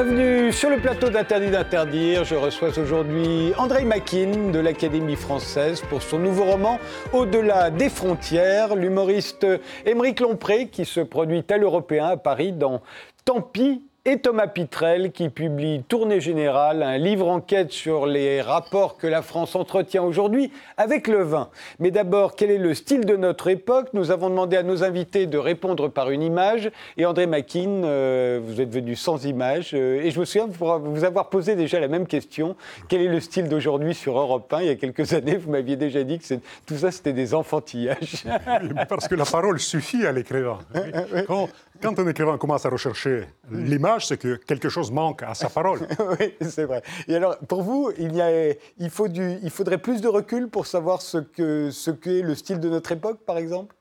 Bienvenue sur le plateau d'Interdit d'interdire. Je reçois aujourd'hui André Makin de l'Académie française pour son nouveau roman Au-delà des frontières. L'humoriste Émeric Lompré qui se produit à l'Européen à Paris dans Tant pis et Thomas Pitrel qui publie Tournée Générale, un livre enquête sur les rapports que la France entretient aujourd'hui avec le vin. Mais d'abord, quel est le style de notre époque? Nous avons demandé à nos invités de répondre par une image. Et André Makin, euh, vous êtes venu sans image. Euh, et je me souviens vous avoir posé déjà la même question. Quel est le style d'aujourd'hui sur Europe 1 Il y a quelques années, vous m'aviez déjà dit que tout ça, c'était des enfantillages. parce que la parole suffit à l'écrivain. Quand, quand un écrivain commence à rechercher l'image, c'est que quelque chose manque à sa parole. oui, c'est vrai. Et alors, pour vous, il, y a, il, faut du, il faudrait plus de recul pour savoir ce qu'est ce le style de notre époque, par exemple?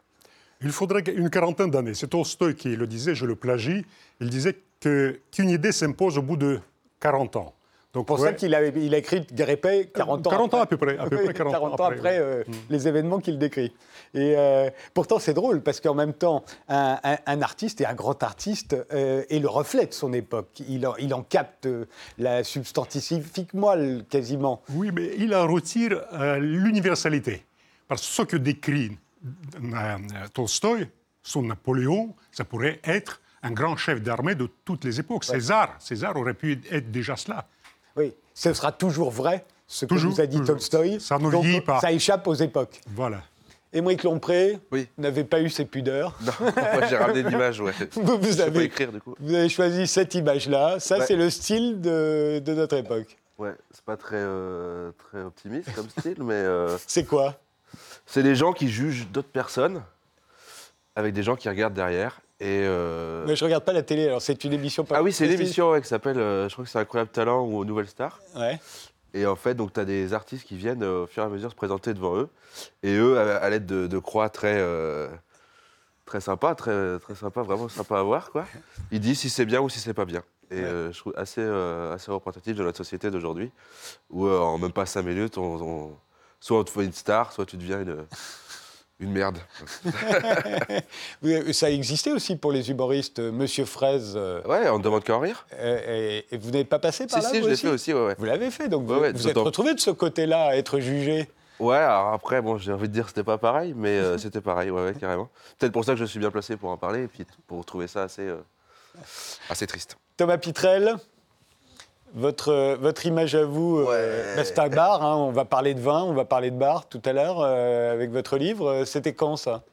Il faudrait une quarantaine d'années. C'est Tolstoï qui le disait, je le plagie. Il disait qu'une idée s'impose au bout de 40 ans. Donc pour ça qu'il a, il a écrit Guérépé 40 ans 40 ans à peu près. À peu près 40, ans après, euh, mm. les événements qu'il décrit. Et euh, pourtant, c'est drôle parce qu'en même temps, un, artiste et un grand artiste euh, est le reflet de son époque. Il en, il en capte la substantifique moelle quasiment. Oui, mais il en retire l'universalité. Parce que ce que décrit Tolstoï, son Napoléon, ça pourrait être un grand chef d'armée de toutes les époques. César, César aurait pu être déjà cela. Oui, ce sera toujours vrai, ce que vous a dit Tolstoï. Ça ne vieillit pas. Ça échappe aux époques. Voilà. Émeric Lompré, oui. n'avez pas eu ces pudeurs. Non, moi j'ai ramené une image, ouais. vous, avez, écrire, du coup. vous avez choisi cette image-là. Ça, c'est le style de, de, notre époque. Ouais, c'est pas très, euh, très optimiste comme style, mais. Euh, c'est quoi? C'est les gens qui jugent d'autres personnes avec des gens qui regardent derrière. Et euh... Mais je regarde pas la télé, alors c'est une émission pas Ah oui, c'est une émission qui s'appelle, je crois que c'est Incroyable Talent ou Nouvelle Star. Ouais. Et en fait, donc tu as des artistes qui viennent euh, au fur et à mesure se présenter devant eux. Et eux, à, l'aide de, croix très, euh, très sympa, très, très sympa, vraiment sympa à voir, quoi. Ils disent si c'est bien ou si c'est pas bien. Et je trouve assez, assez représentatif de notre société d'aujourd'hui, où en même pas cinq minutes, on, soit on te fait une star, soit tu deviens une une merde. ça existait aussi pour les humoristes, euh, Monsieur Fraise. Euh, ouais, on ne demande qu'à rire. Et, vous n'êtes pas passé par là Si, je l'ai fait aussi, ouais, Vous l'avez fait, donc vous, vous êtes retrouvé de ce côté-là à être jugé Ouais, alors après, bon, j'ai envie de dire que c'était pas pareil, mais euh, c'était pareil, ouais, carrément. Peut-être pour ça que je suis bien placé pour en parler, et puis pour trouver ça assez, assez triste. Thomas Pitrel votre, votre image à vous, euh, c'est un bar, hein. on va parler de vin, on va parler de bar tout à l'heure euh, avec votre livre. C'était quand ça?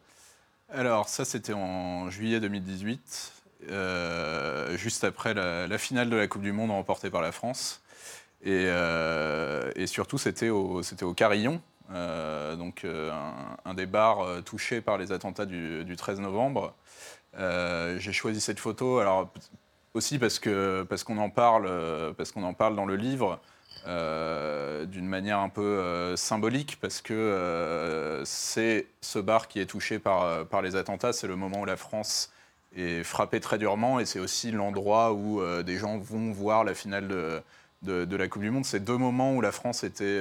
Alors ça c'était en juillet 2018, euh, juste après la, finale de la Coupe du Monde remportée par la France. Et, surtout c'était au, au Carillon, donc un, des bars touchés par les attentats du, du 13 novembre. J'ai choisi cette photo, alors aussi parce que parce qu'on en parle euh, parce qu'on en parle dans le livre euh, d'une manière un peu euh, symbolique parce que c'est ce bar qui est touché par par les attentats, c'est le moment où la France est frappée très durement et c'est aussi l'endroit où des gens vont voir la finale de, de, de la Coupe du Monde. C'est deux moments où la France était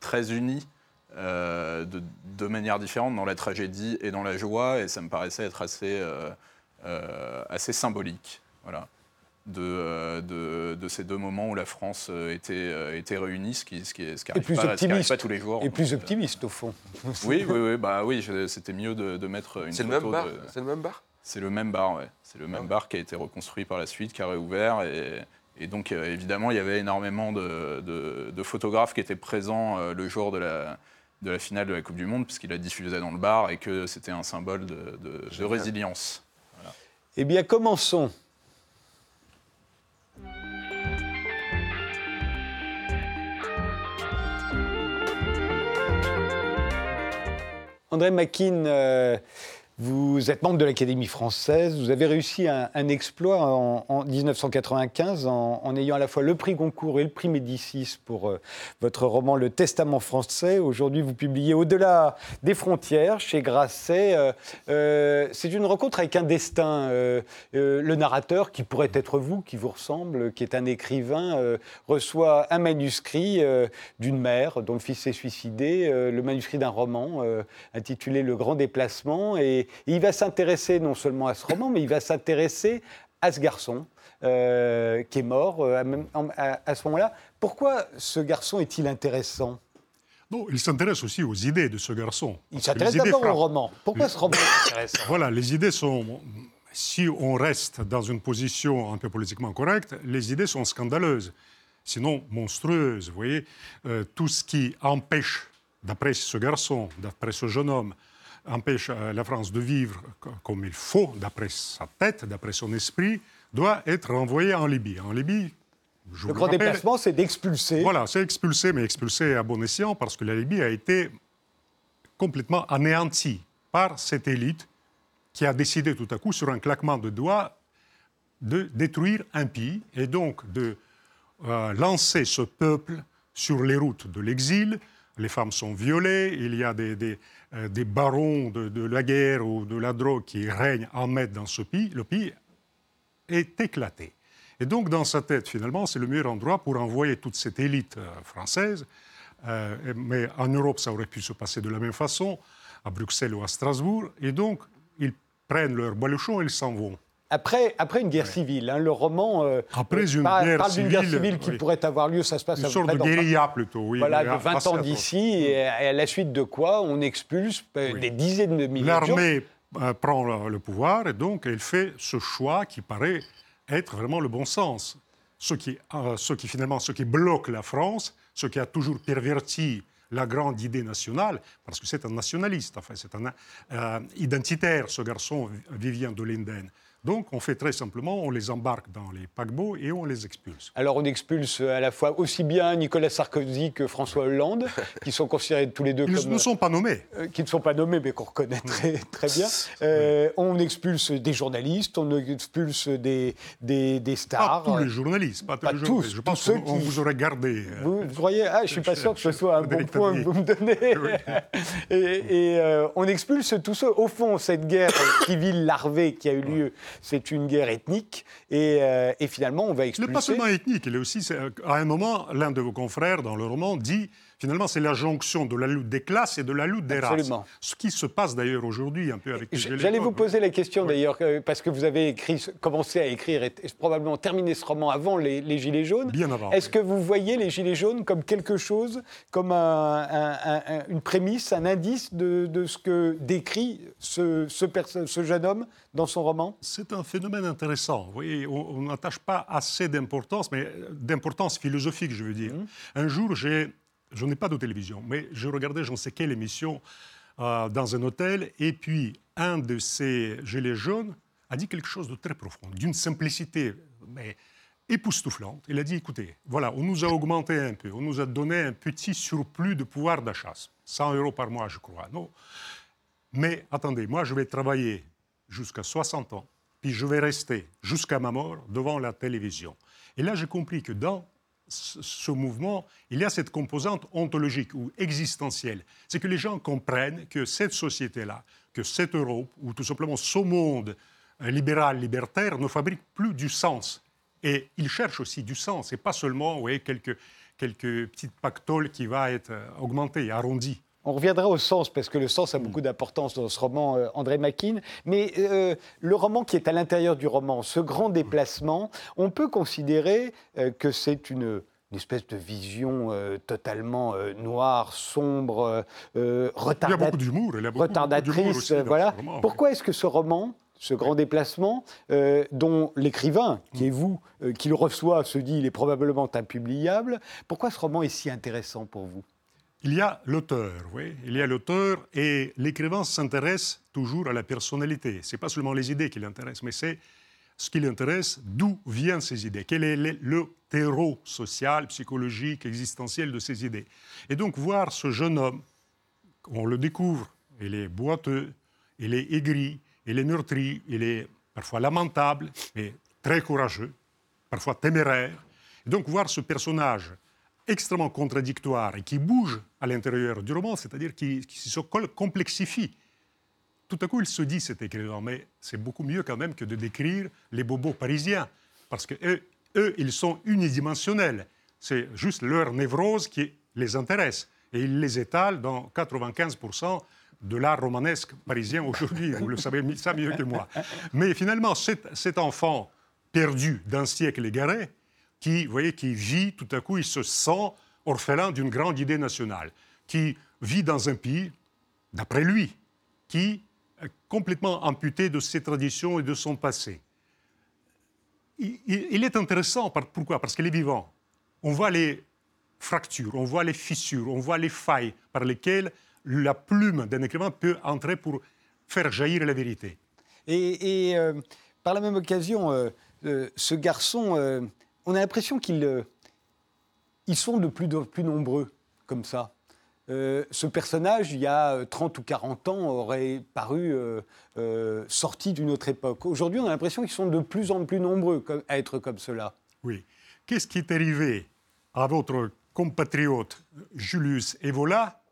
très unie. de deux manières différentes, dans la tragédie et dans la joie, et ça me paraissait être assez, assez symbolique voilà, de, de, de, ces deux moments où la France euh, était, euh, était réunie, ce qui, ce qui, ce qui arrive, pas, pas, tous les jours. Et plus optimiste, au fond. Oui, oui, oui, bah, oui c'était mieux de, de, mettre une C'est le même bar C'est le même bar C'est le même bar, oui. C'est le même ah bar qui a été reconstruit par la suite, qui a réouvert. Et, et donc, euh, évidemment, il y avait énormément de, de photographes qui étaient présents le jour de la, de la finale de la Coupe du Monde, puisqu'il a diffusé dans le bar et que c'était un symbole de, de résilience. Voilà. Eh bien, commençons André Makin, euh, vous êtes membre de l'Académie française, vous avez réussi un, exploit en, 1995 en, ayant à la fois le prix Goncourt et le prix Médicis pour euh, votre roman Le Testament français. Aujourd'hui, vous publiez Au-delà des frontières chez Grasset. Euh, euh, c'est une rencontre avec un destin. le narrateur, qui pourrait être vous, qui vous ressemble, qui est un écrivain, reçoit un manuscrit d'une mère dont le fils s'est suicidé, le manuscrit d'un roman intitulé Le Grand Déplacement. Et il va s'intéresser non seulement à ce roman, mais il va s'intéresser à ce garçon euh, qui est mort euh, à, même- à- à ce moment-là. Pourquoi ce garçon est-il intéressant? Non, il s'intéresse aussi aux idées de ce garçon. Il s'intéresse d'abord au roman. Pourquoi ce roman? Est intéressant Voilà, les idées sont. Si on reste dans une position un peu politiquement correcte, les idées sont scandaleuses, sinon monstrueuses. Vous voyez, Euh, tout ce qui empêche, d'après ce garçon, d'après ce jeune homme, empêche euh, la France de vivre co- comme il faut, d'après sa tête, d'après son esprit, doit être renvoyé en Libye. En Libye, je Le grand rappelle- déplacement, c'est d'expulser. voilà, c'est expulsé, mais expulsé à bon escient parce que la Libye a été complètement anéantie par cette élite qui a décidé tout à coup, sur un claquement de doigts, de détruire un pays et donc de euh, lancer ce peuple sur les routes de l'exil. Les femmes sont violées, il y a des, des, euh, des barons de, la guerre ou de la drogue qui règnent en maître dans ce pays. Le pays est éclaté. Et donc, dans sa tête, finalement, c'est le meilleur endroit pour envoyer toute cette élite euh, française. Euh, mais en Europe, ça aurait pu se passer de la même façon, à Bruxelles ou à Strasbourg. Et donc, ils prennent leur baluchon et ils s'en vont. Après, après une guerre civile, hein, le roman euh, Après une parle, guerre parle d'une guerre civile, qui oui. pourrait avoir lieu, ça se passe Une à sorte près de guérilla plutôt, oui. Voilà, de 20 assez ans d'ici, et à et à la suite de quoi on expulse euh, Oui. des dizaines de milliers. L'armée euh, prend le, le pouvoir et donc elle fait ce choix qui paraît être vraiment le bon sens. Ce qui, euh, ce qui finalement, ce qui bloque la France, ce qui a toujours perverti la grande idée nationale, parce que c'est un nationaliste, enfin, c'est un identitaire, ce garçon Vivien de Linden. Donc on fait très simplement, on les embarque dans les paquebots et on les expulse. Alors on expulse à la fois aussi bien Nicolas Sarkozy que François Hollande, qui sont considérés tous les deux Ils comme... ne sont pas nommés. euh, qui ne sont pas nommés, mais qu'on reconnaît très, très bien. Euh, On expulse des journalistes, on expulse des, des, des Pas stars. tous les journalistes, pas tous Pas les tous, journalistes. Je pense qu'on qui- vous aurait gardé. euh, Vous, vous croyez Ah, je suis pas sûr que ce soit un bon point que vous me donnez. et et, euh, on expulse tous ceux. Au fond, cette guerre civile larvée qui a eu lieu, c'est une guerre ethnique. Et, euh, et finalement, on va expulser. pas seulement ethnique, il est aussi, c'est- à un moment, l'un de vos confrères dans le roman dit, finalement, c'est la jonction de la lutte des classes et de la lutte des Absolument. races. Ce qui se passe d'ailleurs aujourd'hui un peu avec les Gilets J'allais vous jaunes. poser la question d'ailleurs, euh, parce que vous avez écrit, commencé à écrire et, probablement terminé ce roman avant les, les Gilets jaunes. Bien avant, Est-ce oui. que vous voyez les Gilets jaunes comme quelque chose, comme un- un- un- un- une prémisse, un indice de, de ce que décrit ce, ce perso- ce jeune homme dans son roman? C'est un phénomène intéressant. Vous voyez, on on n'attache pas assez d'importance, mais euh, d'importance philosophique, je veux dire. Mmh. Un jour, j'ai, je n'ai pas de télévision, mais je regardais je ne sais quelle émission euh, dans un hôtel, et puis un de ces gilets jaunes a dit quelque chose de très profond, d'une simplicité mais époustouflante. Il a dit, écoutez, voilà, on nous a augmenté un peu, on nous a donné un petit surplus de pouvoir d'achat, 100 euros par mois, je crois. Non, mais attendez, moi, je vais travailler jusqu'à 60 ans, puis je vais rester jusqu'à ma mort devant la télévision. Et là, j'ai compris que dans ce mouvement, il y a cette composante ontologique ou existentielle. C'est que les gens comprennent que cette société-là, que cette Europe, ou tout simplement ce monde euh, libéral, libertaire, ne fabrique plus du sens. Et ils cherchent aussi du sens, et pas seulement voyez, quelques, quelques petites pactoles qui va être euh, augmentée, arrondie. On reviendra au sens, parce que le sens a beaucoup d'importance dans ce roman, euh, André Makin. Mais euh, le roman qui est à l'intérieur du roman, ce grand déplacement, on peut considérer euh, que c'est une, une espèce de vision totalement noire, sombre, Il y a retardataire. beaucoup d'humour. il y a beaucoup- beaucoup d'humour retardatrice. aussi voilà. roman, oui. Pourquoi est-ce que ce roman, ce grand déplacement, euh, dont l'écrivain, qui est vous, euh, qui le reçoit, se dit il est probablement impubliable, pourquoi ce roman est si intéressant pour vous? Il y a l'auteur, oui. Il y a l'auteur et l'écrivain s'intéresse toujours à la personnalité. C'est pas seulement les idées qui l'intéressent, mais c'est ce qui l'intéresse, d'où viennent ces idées, quel est le terreau social, psychologique, existentiel de ces idées? Et donc voir ce jeune homme, on le découvre, il est boiteux, il est aigri, il est meurtri, il est parfois lamentable, mais très courageux, parfois téméraire. Et donc voir ce personnage extrêmement contradictoire et qui bouge à l'intérieur du roman, c'est-à-dire qui, se complexifie. Tout à coup, il se dit, cet écrivain, mais c'est beaucoup mieux quand même que de décrire les bobos parisiens, parce que eux, eux, ils sont unidimensionnels. C'est juste leur névrose qui les intéresse. Et ils les étalent dans 95% de l'art romanesque parisien aujourd'hui. Vous le savez mieux que moi. Mais finalement, cet enfant perdu d'un siècle égaré, qui, voyez, qui vit tout à coup, il se sent orphelin d'une grande idée nationale, qui vit dans un pays, d'après lui, qui est complètement amputé de ses traditions et de son passé. Il, est intéressant, pourquoi? Parce qu'il est vivant. On voit les fractures, on voit les fissures, on voit les failles par lesquelles la plume d'un écrivain peut entrer pour faire jaillir la vérité. Et, euh, par la même occasion, euh, euh, ce garçon, on a l'impression qu'ils euh, ils sont de plus en plus nombreux comme ça. Euh, ce personnage, il y a euh, 30 ou 40 ans, aurait paru euh, euh, sorti d'une autre époque. Aujourd'hui, on a l'impression qu'ils sont de plus en plus nombreux à être comme cela. Oui. Qu'est-ce qui est arrivé à votre compatriote Julius Evola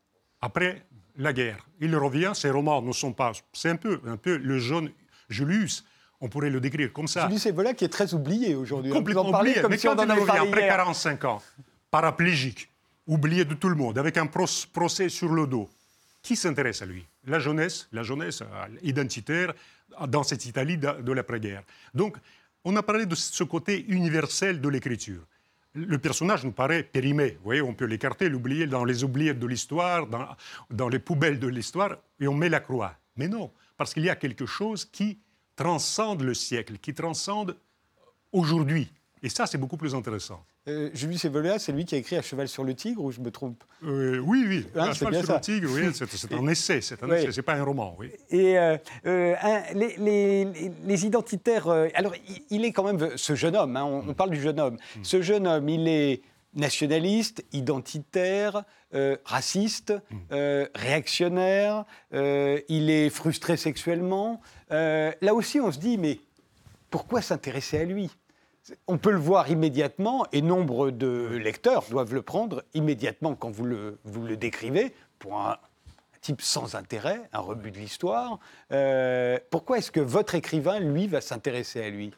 après la guerre? Il revient, ses romans ne sont pas. C'est un peu, un peu le jeune Julius, on pourrait le décrire comme ça. Julius Evola qui est très oublié aujourd'hui. hein. Complètement en oublié. comme Mais si on en avait parlé après hier. 45 ans, paraplégique, oublié de tout le monde, avec un procès sur le dos, qui s'intéresse à lui? La jeunesse, la jeunesse euh, identitaire dans cette Italie de, de l'après-guerre. Donc, on a parlé de ce côté universel de l'écriture. Le personnage nous paraît périmé. Vous voyez, on peut l'écarter, l'oublier dans les oubliettes de l'histoire, dans, dans les poubelles de l'histoire, et on met la croix. Mais non, parce qu'il y a quelque chose qui transcende le siècle, qui transcende aujourd'hui. Et ça, c'est beaucoup plus intéressant. Euh, Julius Evola, c'est lui qui a écrit À cheval sur le tigre, ou je me trompe Euh, oui, oui. Hein, c'est cheval sur ça. le tigre, oui, c'est un essai, c'est un Oui. essai, c'est pas un roman, oui. Et euh, euh, un- les, les- les- les identitaires. alors, il, il est quand même ce jeune homme. hein, on, on parle du jeune homme. Ce jeune homme, il est nationaliste, identitaire, euh, raciste, euh, réactionnaire. euh, il est frustré sexuellement. Là aussi, on se dit, mais pourquoi s'intéresser à lui? On peut le voir immédiatement et nombre de lecteurs doivent le prendre immédiatement quand vous le, vous le décrivez pour un, un type sans intérêt, un rebut de l'histoire. Pourquoi est-ce que votre écrivain, lui, va s'intéresser à lui?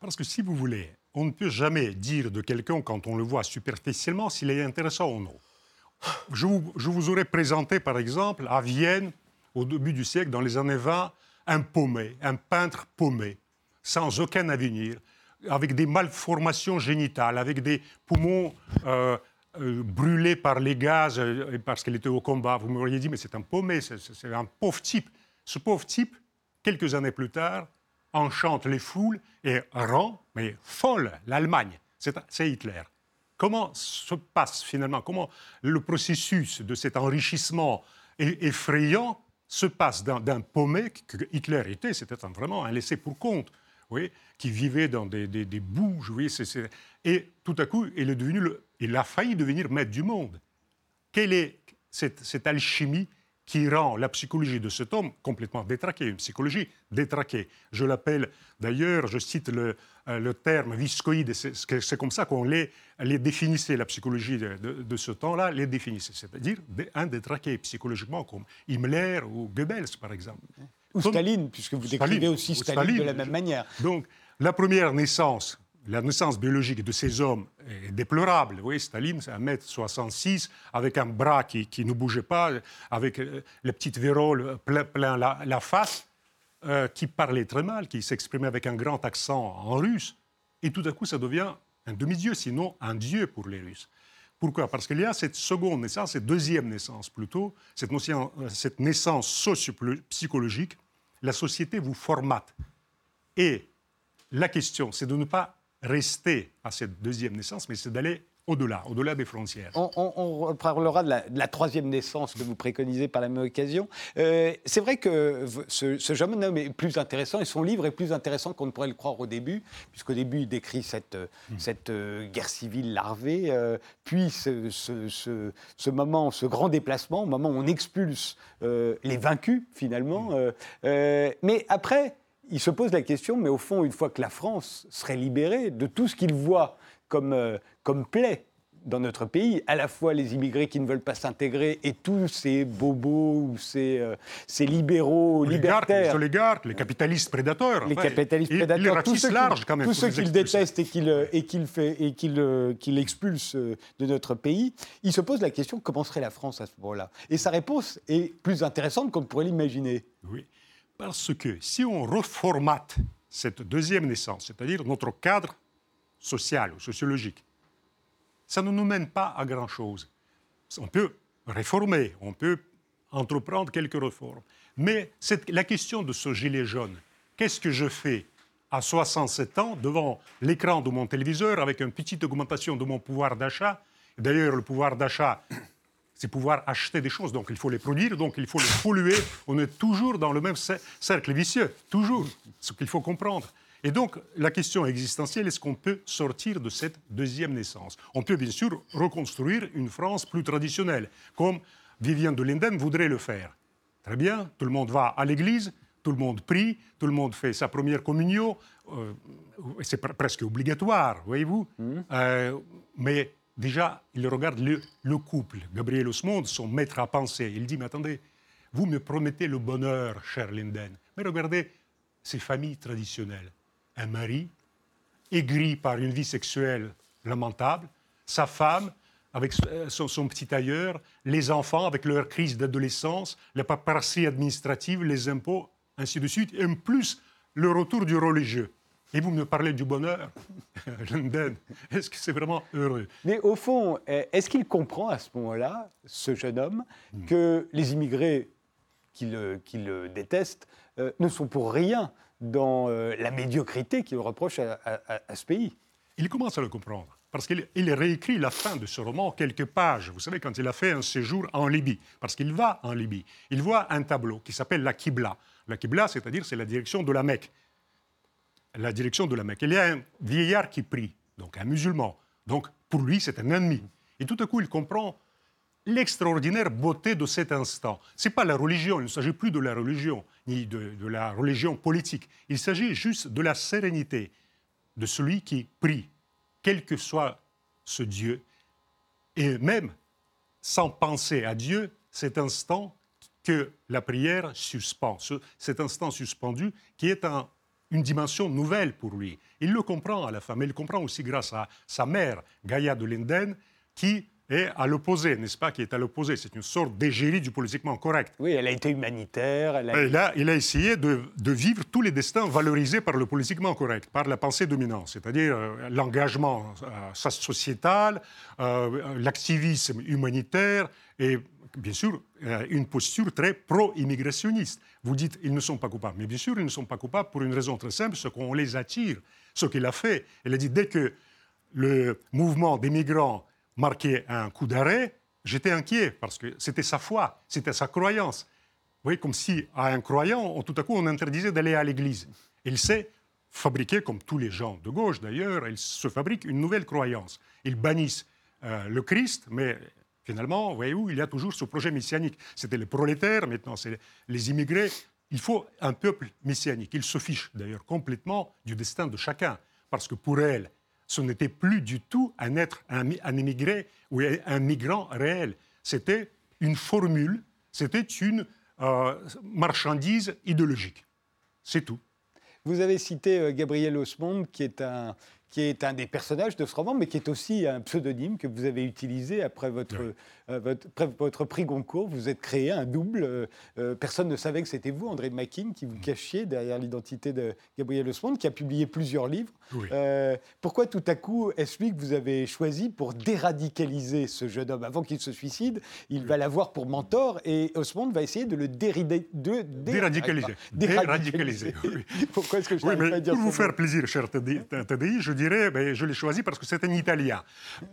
Parce que si vous voulez, on ne peut jamais dire de quelqu'un quand on le voit superficiellement s'il est intéressant ou non. Je vous, aurais présenté, par exemple, à Vienne, au début du siècle, dans les années 20, un paumé, un peintre paumé, sans aucun avenir, avec des malformations génitales, avec des poumons euh, euh, brûlés par les gaz euh, parce qu'il était au combat. Vous m'auriez dit, mais c'est un paumé, c'est un pauvre type. Ce pauvre type, quelques années plus tard, enchante les foules et rend, mais folle, l'Allemagne. C'est Hitler. Comment se passe finalement, comment le processus de cet enrichissement effrayant se passe d'un paumé que Hitler était, c'était vraiment un laissé pour compte, oui, qui vivait dans des, bouges, oui, et tout à coup, il, est devenu il a failli devenir maître du monde. Quelle est cette alchimie qui rend la psychologie de cet homme complètement détraquée, une psychologie détraquée Je l'appelle, d'ailleurs, je cite le, euh, le terme viscoïde, c'est comme ça qu'on les, les définissait, la psychologie de, de- de ce temps-là, les définissait, c'est-à-dire un détraqué psychologiquement, comme Himmler ou Goebbels, par exemple. Ou Comme- Staline, puisque vous Staline, décrivez aussi Staline, de la même manière. Donc, la première naissance, la naissance biologique de ces hommes est déplorable. Vous voyez, Staline, c'est 1m66, avec un bras qui, qui ne bougeait pas, avec euh, les petites véroles plein, plein la, face, euh, qui parlait très mal, qui s'exprimait avec un grand accent en russe. Et tout à coup, ça devient un demi-dieu, sinon un dieu pour les Russes. Pourquoi? Parce qu'il y a cette seconde naissance, cette deuxième naissance plutôt, cette, euh, naissance socio-psychologique. La société vous formate. Et la question, c'est de ne pas rester à cette deuxième naissance, mais c'est d'aller au-delà, au-delà des frontières. On, on- on reparlera de la, de la troisième naissance que vous préconisez par la même occasion. Euh, c'est vrai que ce, ce jeune homme est plus intéressant et son livre est plus intéressant qu'on ne pourrait le croire au début, puisqu'au début il décrit cette, euh, cette euh, guerre civile larvée, euh, puis ce, ce- ce- ce moment, ce grand déplacement, au moment où on expulse les vaincus finalement. Euh, mais après, il se pose la question, mais au fond, une fois que la France serait libérée de tout ce qu'il voit comme, euh, comme plaie dans notre pays, à la fois les immigrés qui ne veulent pas s'intégrer et tous ces bobos ou ces, euh, ces libéraux les libertaires, oligarques, les capitalistes prédateurs. les enfin, capitalistes les prédateurs, tous racistes larges quand même. tous ceux les qu'il expulser. déteste et qu'il euh, et et expulse euh, de notre pays, il se pose la question comment serait la France à ce moment-là? Et sa réponse est plus intéressante qu'on ne pourrait l'imaginer. Oui, parce que si on reformate cette deuxième naissance, c'est-à-dire notre cadre social ou sociologique, ça ne nous mène pas à grand-chose. On peut réformer, on peut entreprendre quelques réformes. Mais la question de ce gilet jaune, qu'est-ce que je fais à 67 ans devant l'écran de mon téléviseur avec une petite augmentation de mon pouvoir d'achat? D'ailleurs, le pouvoir d'achat, c'est pouvoir acheter des choses, donc il faut les produire, donc il faut les polluer. On est toujours dans le même cercle vicieux, toujours, ce qu'il faut comprendre. Et donc, la question existentielle, est-ce qu'on peut sortir de cette deuxième naissance? On peut bien sûr reconstruire une France plus traditionnelle, comme Viviane de Linden voudrait le faire. Très bien, tout le monde va à l'église, tout le monde prie, tout le monde fait sa première communion, euh, c'est presque obligatoire, voyez-vous. Mmh. Euh, mais déjà, il regarde le, couple. Gabriel Osmond, son maître à penser. Il dit, mais attendez, vous me promettez le bonheur, cher Linden. Mais regardez ces familles traditionnelles. Un mari aigri par une vie sexuelle lamentable, sa femme avec son, petit tailleur, les enfants avec leur crise d'adolescence, la paperasserie administrative, les impôts, ainsi de suite, et en plus le retour du religieux. Et vous me parlez du bonheur, London. Est-ce que c'est vraiment heureux? Mais au fond, est-ce qu'il comprend à ce moment-là, ce jeune homme, hmm. que les immigrés qui le, détestent euh, ne sont pour rien dans euh, la médiocrité qu'il reproche à, ce pays? Il commence à le comprendre. Parce qu'il réécrit la fin de ce roman quelques pages. Vous savez, quand il a fait un séjour en Libye, parce qu'il va en Libye, il voit un tableau qui s'appelle la Qibla. La Qibla, c'est-à-dire c'est la direction de la Mecque la direction de la Mecque. Il y a un vieillard qui prie, donc un musulman. Donc pour lui, c'est un ennemi. Et tout à coup, il comprend l'extraordinaire beauté de cet instant. Ce n'est pas la religion, il ne s'agit plus de la religion, ni de, de la religion politique. Il s'agit juste de la sérénité de celui qui prie, quel que soit ce Dieu, et même sans penser à Dieu, cet instant que la prière suspend, cet instant suspendu qui est un une dimension nouvelle pour lui. Il le comprend à la fin, mais il le comprend aussi grâce à sa mère, Gaïa de Linden, qui est à l'opposé, n'est-ce pas, qui est à l'opposé. C'est une sorte d'égérie du politiquement correct. Oui, elle a été humanitaire. Elle a... il a essayé de, vivre tous les destins valorisés par le politiquement correct, par la pensée dominante, c'est-à-dire euh, l'engagement euh, sociétal, euh, l'activisme humanitaire et bien sûr, euh, une posture très pro-immigrationniste. Vous dites, ils ne sont pas coupables. Mais bien sûr, ils ne sont pas coupables pour une raison très simple, c'est qu'on les attire. Ce qu'il a fait, il a dit, dès que le mouvement des migrants marquait un coup d'arrêt, j'étais inquiet, parce que c'était sa foi, c'était sa croyance. Vous voyez, comme si à un croyant, tout à coup, on interdisait d'aller à l'église. Il s'est fabriqué, comme tous les gens de gauche d'ailleurs, il se fabrique une nouvelle croyance. Ils bannissent euh, le Christ, mais Finalement, voyez-vous, il y a toujours ce projet messianique. C'était les prolétaires, maintenant c'est les immigrés. Il faut un peuple messianique. Il se fiche d'ailleurs complètement du destin de chacun, parce que pour elle, ce n'était plus du tout un être, un, immigré ou un migrant réel. C'était une formule, c'était une euh, marchandise idéologique. C'est tout. Vous avez cité euh, Gabriel Osmond, qui est un, qui est un des personnages de ce roman, mais qui est aussi un pseudonyme que vous avez utilisé après votre, votre, votre, prix Goncourt. Vous êtes créé un double. Euh, euh, personne ne savait que c'était vous, André Makin, qui vous mm. cachiez derrière l'identité de Gabriel Osmond, qui a publié plusieurs livres. pourquoi tout à coup est-ce lui que vous avez choisi pour déradicaliser ce jeune homme Avant qu'il se suicide, il va l'avoir pour mentor et Osmond va essayer de le dérider, de, déradicaliser. Déradicaliser. pourquoi est-ce que je oui, mais dire Pour vous faire plaisir, cher TDI, je dirais, ben, je l'ai choisi parce que c'est un Italien.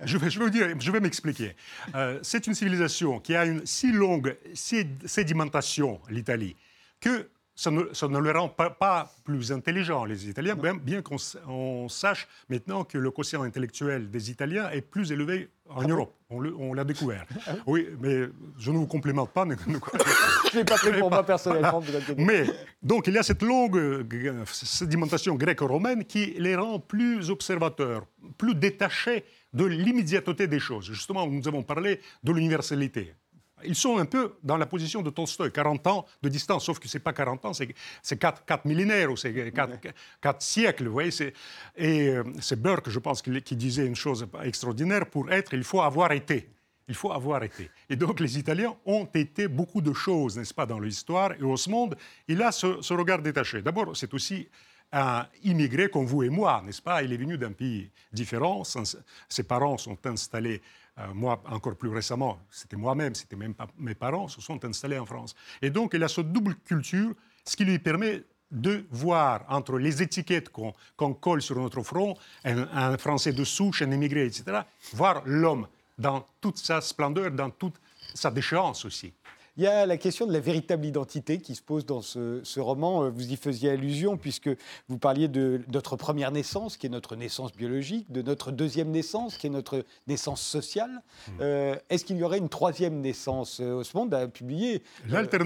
Je vais, je vais, dire, je vais m'expliquer. Euh, c'est une civilisation qui a une si longue sédimentation, l'Italie, que ça ne, ça ne, le rend pas, plus intelligent, les Italiens, bien, qu'on sache maintenant que le quotient intellectuel des Italiens est plus élevé en ah Europe. On l'a découvert. Ah oui, mais je ne vous complimente pas. je n'ai pas pris pour moi personnellement. mais, donc, il y a cette longue euh, sédimentation gréco-romaine qui les rend plus observateurs, plus détachés de l'immédiateté des choses. Justement, nous avons parlé de l'universalité. Ils sont un peu dans la position de Tolstoï, 40 ans de distance, sauf que ce n'est pas 40 ans, c'est 4, 4, millénaires ou c'est 4, siècles. Vous voyez, et euh, c'est Burke, je pense, qui, disait une chose extraordinaire pour être, il faut avoir été. Il faut avoir été. Et donc les Italiens ont été beaucoup de choses, n'est-ce pas, dans l'histoire. Et Osmond, il a ce, ce regard détaché. D'abord, c'est aussi un immigré comme vous et moi, n'est-ce pas? Il est venu d'un pays différent, ses parents sont installés, euh, moi encore plus récemment, c'était moi-même, c'était même pas mes parents, se sont installés en France. Et donc il a cette double culture, ce qui lui permet de voir entre les étiquettes qu'on colle sur notre front, un, Français de souche, un immigré, etc., voir l'homme dans toute sa splendeur, dans toute sa déchéance aussi. Il y a la question de la véritable identité qui se pose dans ce, roman. Euh, vous y faisiez allusion puisque vous parliez de notre première naissance, qui est notre naissance biologique, de notre deuxième naissance, qui est notre naissance sociale. Hmm. Euh, est-ce qu'il y aurait une troisième naissance euh, Osmond a publié,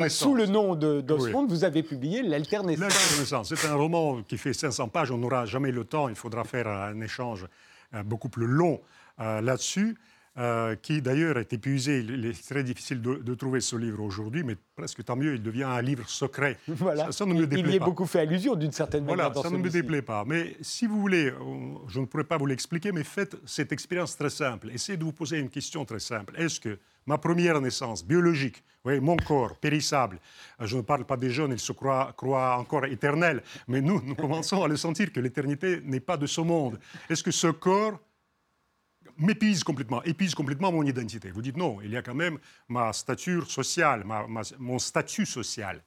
sous le nom d'Osmond, vous avez publié L'alternaissance. C'est un roman qui fait 500 pages. On n'aura jamais le temps. Il faudra faire un échange beaucoup plus long là-dessus. Euh, qui d'ailleurs est épuisé. Il est très difficile de, trouver ce livre aujourd'hui, mais presque tant mieux, il devient un livre secret. Voilà. Ça, ne me déplaît il y est beaucoup fait allusion d'une certaine manière. Voilà, ça ne me déplaît pas. Mais si vous voulez, je ne pourrais pas vous l'expliquer, mais faites cette expérience très simple. Essayez de vous poser une question très simple. Est-ce que ma première naissance biologique, oui, mon corps périssable, euh, je ne parle pas des jeunes, ils se croient, croient encore éternels, mais nous, nous commençons à le sentir que l'éternité n'est pas de ce monde. Est-ce que ce corps m'épuise complètement, épuise complètement mon identité. Vous dites non, il y a quand même ma stature sociale, mon statut social.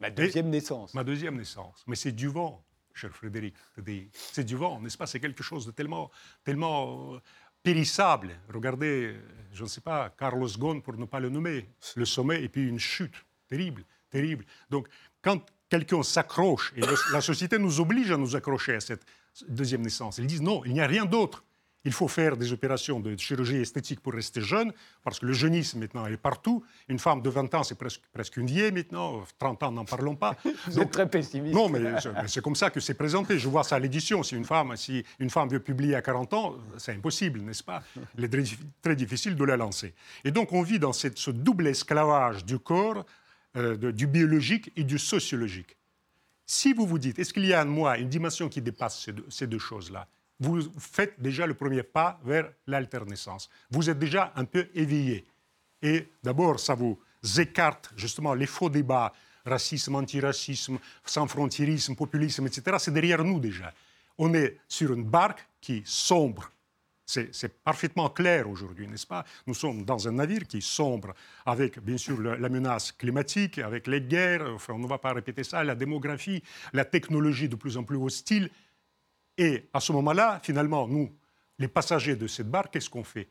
Ma deuxième naissance. Ma deuxième naissance. Mais c'est du vent, cher Frédéric. C'est du vent, n'est-ce pas? C'est quelque chose de tellement, tellement euh, périssable. Regardez, je ne sais pas, Carlos Ghosn, pour ne pas le nommer, le sommet et puis une chute terrible, terrible. Donc, quand quelqu'un s'accroche, et la société nous oblige à nous accrocher à cette deuxième naissance, ils disent non, il n'y a rien d'autre. Il faut faire des opérations de chirurgie esthétique pour rester jeune, parce que le jeunisme maintenant est partout. Une femme de 20 ans, c'est presque, presque une vieille maintenant. 30 ans, n'en parlons pas. Vous êtes très pessimiste. Non, mais c'est comme ça que c'est présenté. Je vois ça à l'édition. Si une femme, si une femme veut publier à 40 ans, c'est impossible, n'est-ce pas? Il est très difficile de la lancer. Et donc on vit dans cette, ce double esclavage du corps, euh, du biologique et du sociologique. Si vous vous dites, est-ce qu'il y a en moi une dimension qui dépasse ces deux choses-là? Vous faites déjà le premier pas vers l'alternaissance. Vous êtes déjà un peu éveillé. Et d'abord, ça vous écarte justement les faux débats, racisme, antiracisme, sans-frontiérisme, populisme, etc. C'est derrière nous déjà. On est sur une barque qui sombre. C'est parfaitement clair aujourd'hui, n'est-ce pas? Nous sommes dans un navire qui sombre, avec bien sûr la menace climatique, avec les guerres, enfin, on ne va pas répéter ça, la démographie, la technologie de plus en plus hostile. Et à ce moment-là, finalement, nous, les passagers de cette barque, qu'est-ce qu'on fait?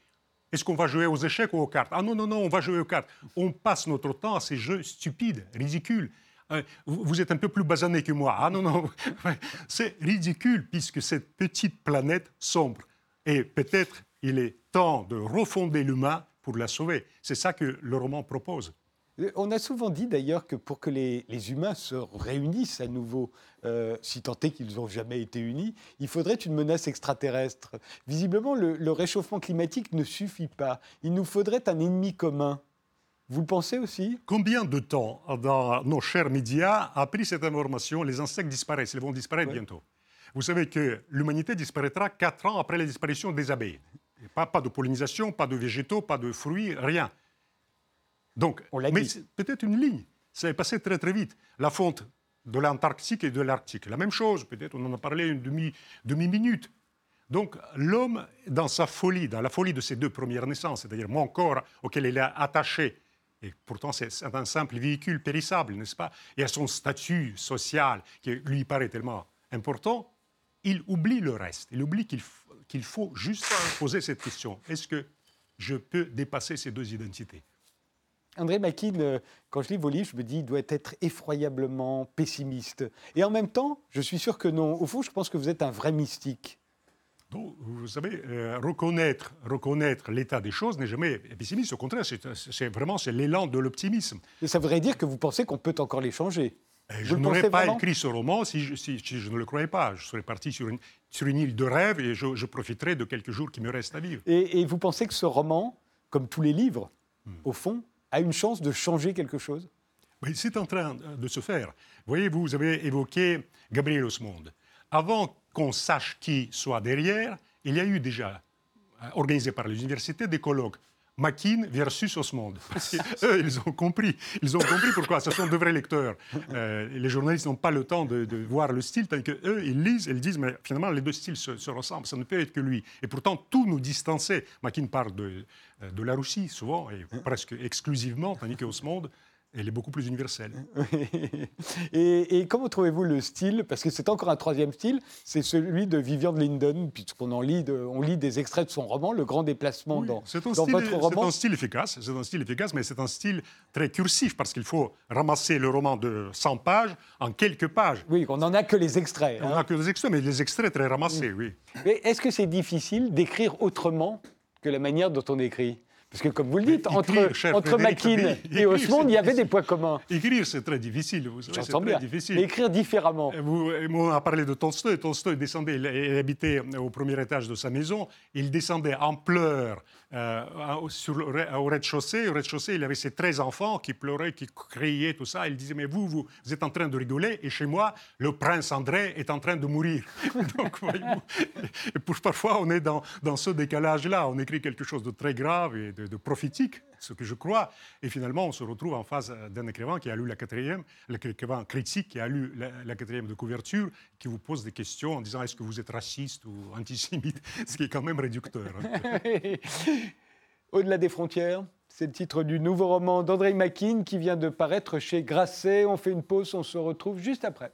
Est-ce qu'on va jouer aux échecs ou aux cartes? Ah non, non, non, on va jouer aux cartes. On passe notre temps à ces jeux stupides, ridicules. Euh, vous êtes un peu plus basané que moi. Ah non, non, c'est ridicule puisque cette petite planète sombre. Et peut-être il est temps de refonder l'humain pour la sauver. C'est ça que le roman propose. On a souvent dit d'ailleurs que pour que les, humains se réunissent à nouveau, euh, si tant est qu'ils n'ont jamais été unis, il faudrait une menace extraterrestre. Visiblement, le, réchauffement climatique ne suffit pas. Il nous faudrait un ennemi commun. Vous le pensez aussi? Combien de temps dans nos chers médias a pris cette information? Les insectes disparaissent, ils vont disparaître bientôt. Vous savez que l'humanité disparaîtra quatre ans après la disparition des abeilles. Pas, pas de pollinisation, pas de végétaux, pas de fruits, rien. Donc, mais peut-être une ligne. Ça est passé très très vite. La fonte de l'Antarctique et de l'Arctique, la même chose. Peut-être on en a parlé une demi, demi minute. Donc l'homme, dans sa folie, dans la folie de ses deux premières naissances, c'est-à-dire mon corps auquel il est attaché, et pourtant c'est un simple véhicule périssable, n'est-ce pas, et à son statut social qui lui paraît tellement important, il oublie le reste. Il oublie qu'il qu'il faut juste poser cette question. Est-ce que je peux dépasser ces deux identités? André Makin, euh, quand je lis vos livres, je me dis, il doit être effroyablement pessimiste. Et en même temps, je suis sûr que non. Au fond, je pense que vous êtes un vrai mystique. vous savez, euh, reconnaître, reconnaître l'état des choses n'est jamais pessimiste. Au contraire, c'est vraiment l'élan de l'optimisme. Et ça voudrait dire que vous pensez qu'on peut encore les changer euh, je n'aurais pas écrit ce roman si je, si, je, ne le croyais pas. Je serais parti sur une, sur une île de rêve et je, profiterais de quelques jours qui me restent à vivre. Et, vous pensez que ce roman, comme tous les livres, hmm. au fond, a une chance de changer quelque chose? C'est en train de se faire. Voyez, vous avez évoqué Gabriel Osmond. Avant qu'on sache qui soit derrière, il y a eu déjà, euh, organisé par les universités, des colloques. Makin versus Osmond. Parce qu'eux, ils ont compris. Ils ont compris pourquoi. Ce sont de vrais lecteurs. Euh, les journalistes n'ont pas le temps de, voir le style, tandis qu'eux, ils lisent et ils disent, mais finalement, les deux styles se, ressemblent. Ça ne peut être que lui. Et pourtant, tout nous distançait. Makin parle de, de la Russie, souvent, et presque exclusivement, tandis qu'Osmond elle est beaucoup plus universelle. et, comment trouvez-vous le style? Parce que c'est encore un troisième style, c'est celui de Vivian Linden, puisqu'on en lit, on lit des extraits de son roman, Le Grand Déplacement, dans, votre roman. C'est un style efficace, c'est un style efficace, mais c'est un style très cursif, parce qu'il faut ramasser le roman de 100 pages en quelques pages. Oui, on n'en a que les extraits. On n'a hein. que les extraits, mais les extraits très ramassés, oui. Mais est-ce que c'est difficile d'écrire autrement que la manière dont on écrit? Parce que, comme vous le dites, entre, entre Makin et Osmond, il y avait des points communs. Écrire, c'est très difficile, vous savez, c'est très difficile. Mais écrire différemment. Vous, on a parlé de Tolstoï. Tolstoï descendait, il habitait au premier étage de sa maison. Il descendait en pleurs euh, sur au rez-de-chaussée. Au rez-de-chaussée, il avait ses 13 enfants qui pleuraient, qui criaient, tout ça. Il disait, mais vous, vous, êtes en train de rigoler, et chez moi, le prince André est en train de mourir. Donc, voyez-vous, parfois, on est dans, dans ce décalage-là. On écrit quelque chose de très grave et de, prophétique, ce que je crois, et finalement, on se retrouve en face d'un écrivain qui a lu la quatrième, l'écrivain critique qui a lu la, la, quatrième de couverture, qui vous pose des questions en disant, est-ce que vous êtes raciste ou antisémite? Ce qui est quand même réducteur. Hein. Au-delà des frontières, c'est le titre du nouveau roman d'André Makin qui vient de paraître chez Grasset. On fait une pause, on se retrouve juste après.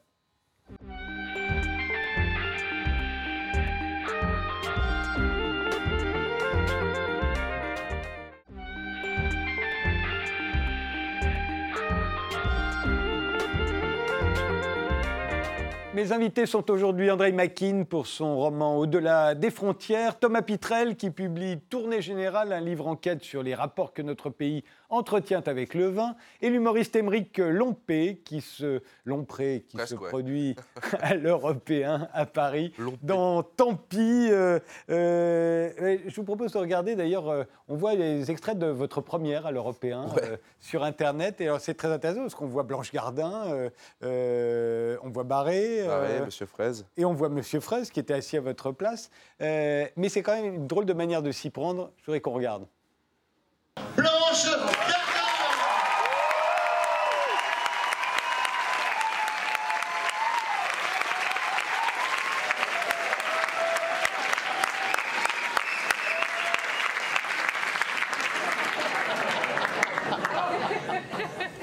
Mes invités sont aujourd'hui André Makin pour son roman Au-delà des frontières, Thomas Pitrel qui publie Tournée générale, un livre enquête sur les rapports que notre pays entretient avec le vin, et l'humoriste Émeric Lompé qui se, Lompré, qui se produit à l'Européen à Paris dans Tant pis. Euh, euh, je vous propose de regarder d'ailleurs, euh, on voit les extraits de votre première à l'Européen sur Internet, et alors c'est très intéressant parce qu'on voit Blanche Gardin, on voit Barré. Monsieur Fraise. Et on voit Monsieur Fraise qui était assis à votre place. mais c'est quand même une drôle de manière de s'y prendre. Je voudrais qu'on regarde. Blanche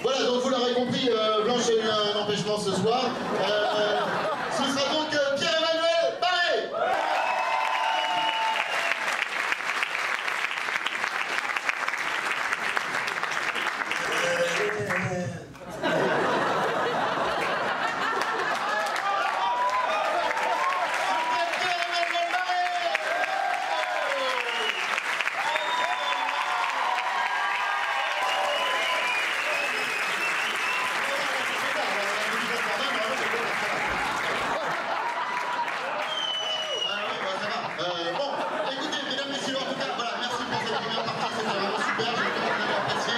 Voilà, donc vous l'aurez compris, euh, Blanche a eu un empêchement ce soir. Euh, ce sera donc euh, Pierre-Emmanuel Barré Euh, bon, écoutez, mesdames, messieurs, en tout cas, voilà, merci pour cette première partie, c'était vraiment super, j'ai vraiment apprécié.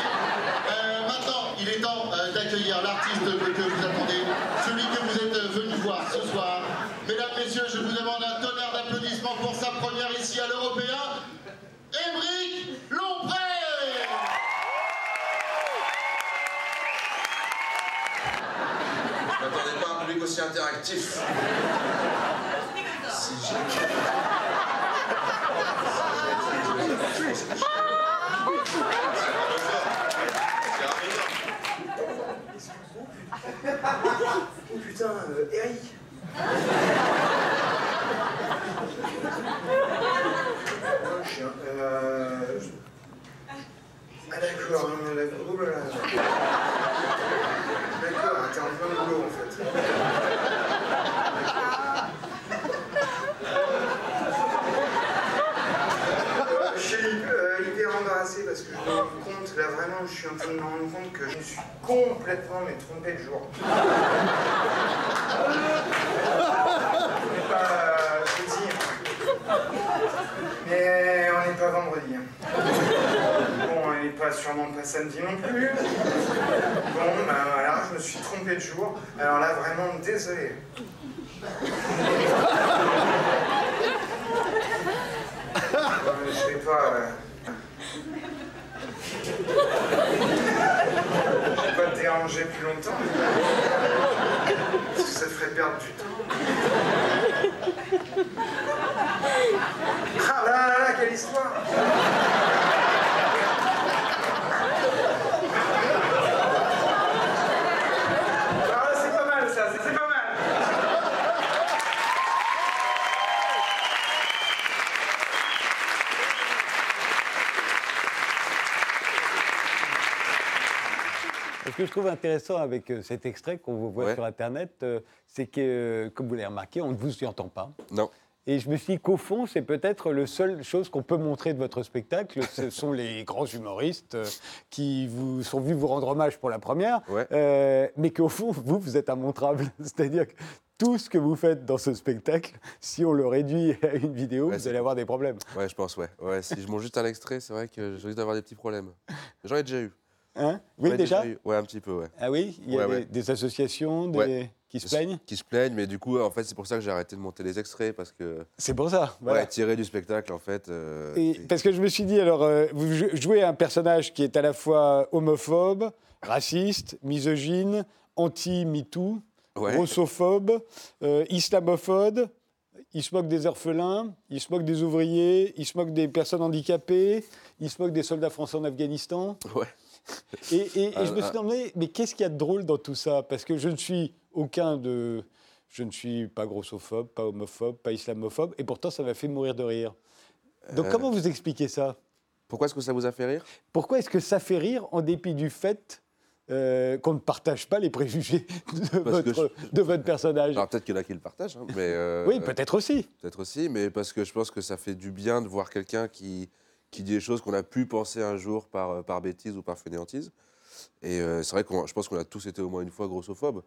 Euh, maintenant, il est temps euh, l'artiste que, vous attendez, celui que vous êtes venu voir ce soir. Mesdames, messieurs, je vous demande un tonnerre d'applaudissements pour sa première ici à l'Européen, Émeric Lompré Je m'attendais pas un public aussi interactif. Oh putain, euh, Eric. Un- euh, Ah d'accord, non, mais la... oh là là. D'accord, t'es en plein boulot en fait. Euh, Je suis euh, hyper embarrassé parce que je me rends compte, là vraiment, je suis en train de me rendre compte que je me suis complètement mais, trompé de jour. On n'est pas euh, jeudi, mais on n'est pas vendredi. Bon, on n'est pas sûrement pas samedi non plus. Bon, bah voilà, je me suis trompé de jour. Alors là, vraiment, désolé. Euh, je vais pas. euh, Je vais pas te déranger plus longtemps. Parce que ça ferait perdre du temps. Ah là là là, quelle histoire Ah là, c'est pas mal ça, c'est c'est pas mal Ce que je trouve intéressant avec euh, cet extrait qu'on vous voit Ouais. sur Internet, euh, c'est que, euh, comme vous l'avez remarqué, on ne vous y entend pas. Non. Et je me suis dit qu'au fond, c'est peut-être la seule chose qu'on peut montrer de votre spectacle. Ce sont les grands humoristes qui vous sont venus vous rendre hommage pour la première, Ouais. euh, mais qu'au fond, vous, vous êtes immontrable. C'est-à-dire que tout ce que vous faites dans ce spectacle, si on le réduit à une vidéo, Ouais, vous allez avoir des problèmes. Ouais, je pense, ouais. ouais si je monte juste un extrait, c'est vrai que je risque d'avoir des petits problèmes. J'en ai déjà eu. Hein oui, déjà. Ouais, un petit peu, ouais. Ah oui Il y a Ouais, des, associations des- qui se plaignent Qui se plaignent, mais du coup, en fait, c'est pour ça que j'ai arrêté de monter les extraits, parce que... C'est pour ça. voilà. Tirer du spectacle, en fait... euh, Et parce que je me suis dit, alors, euh, vous jou- jouez un personnage qui est à la fois homophobe, raciste, misogyne, anti-MeToo, grossophobe, euh, islamophobe. Il se moque des orphelins, il se moque des ouvriers, il se moque des personnes handicapées, il se moque des soldats français en Afghanistan. Ouais. Et, et- et je me suis demandé, mais qu'est-ce qu'il y a de drôle dans tout ça? Parce que je ne suis aucun de. Je ne suis pas grossophobe, pas homophobe, pas islamophobe, et pourtant ça m'a fait mourir de rire. Donc Euh. comment vous expliquez ça? Pourquoi est-ce que ça vous a fait rire? Pourquoi est-ce que ça fait rire en dépit du fait euh, qu'on ne partage pas les préjugés de, votre, de votre personnage? Alors peut-être qu'il y en a qui le partagent, hein, mais... euh, Oui, peut-être aussi. Peut-être aussi, mais parce que je pense que ça fait du bien de voir quelqu'un qui, qui dit des choses qu'on a pu penser un jour par, euh, par bêtise ou par fainéantise. Et euh, c'est vrai que je pense qu'on a tous été au moins une fois grossophobes.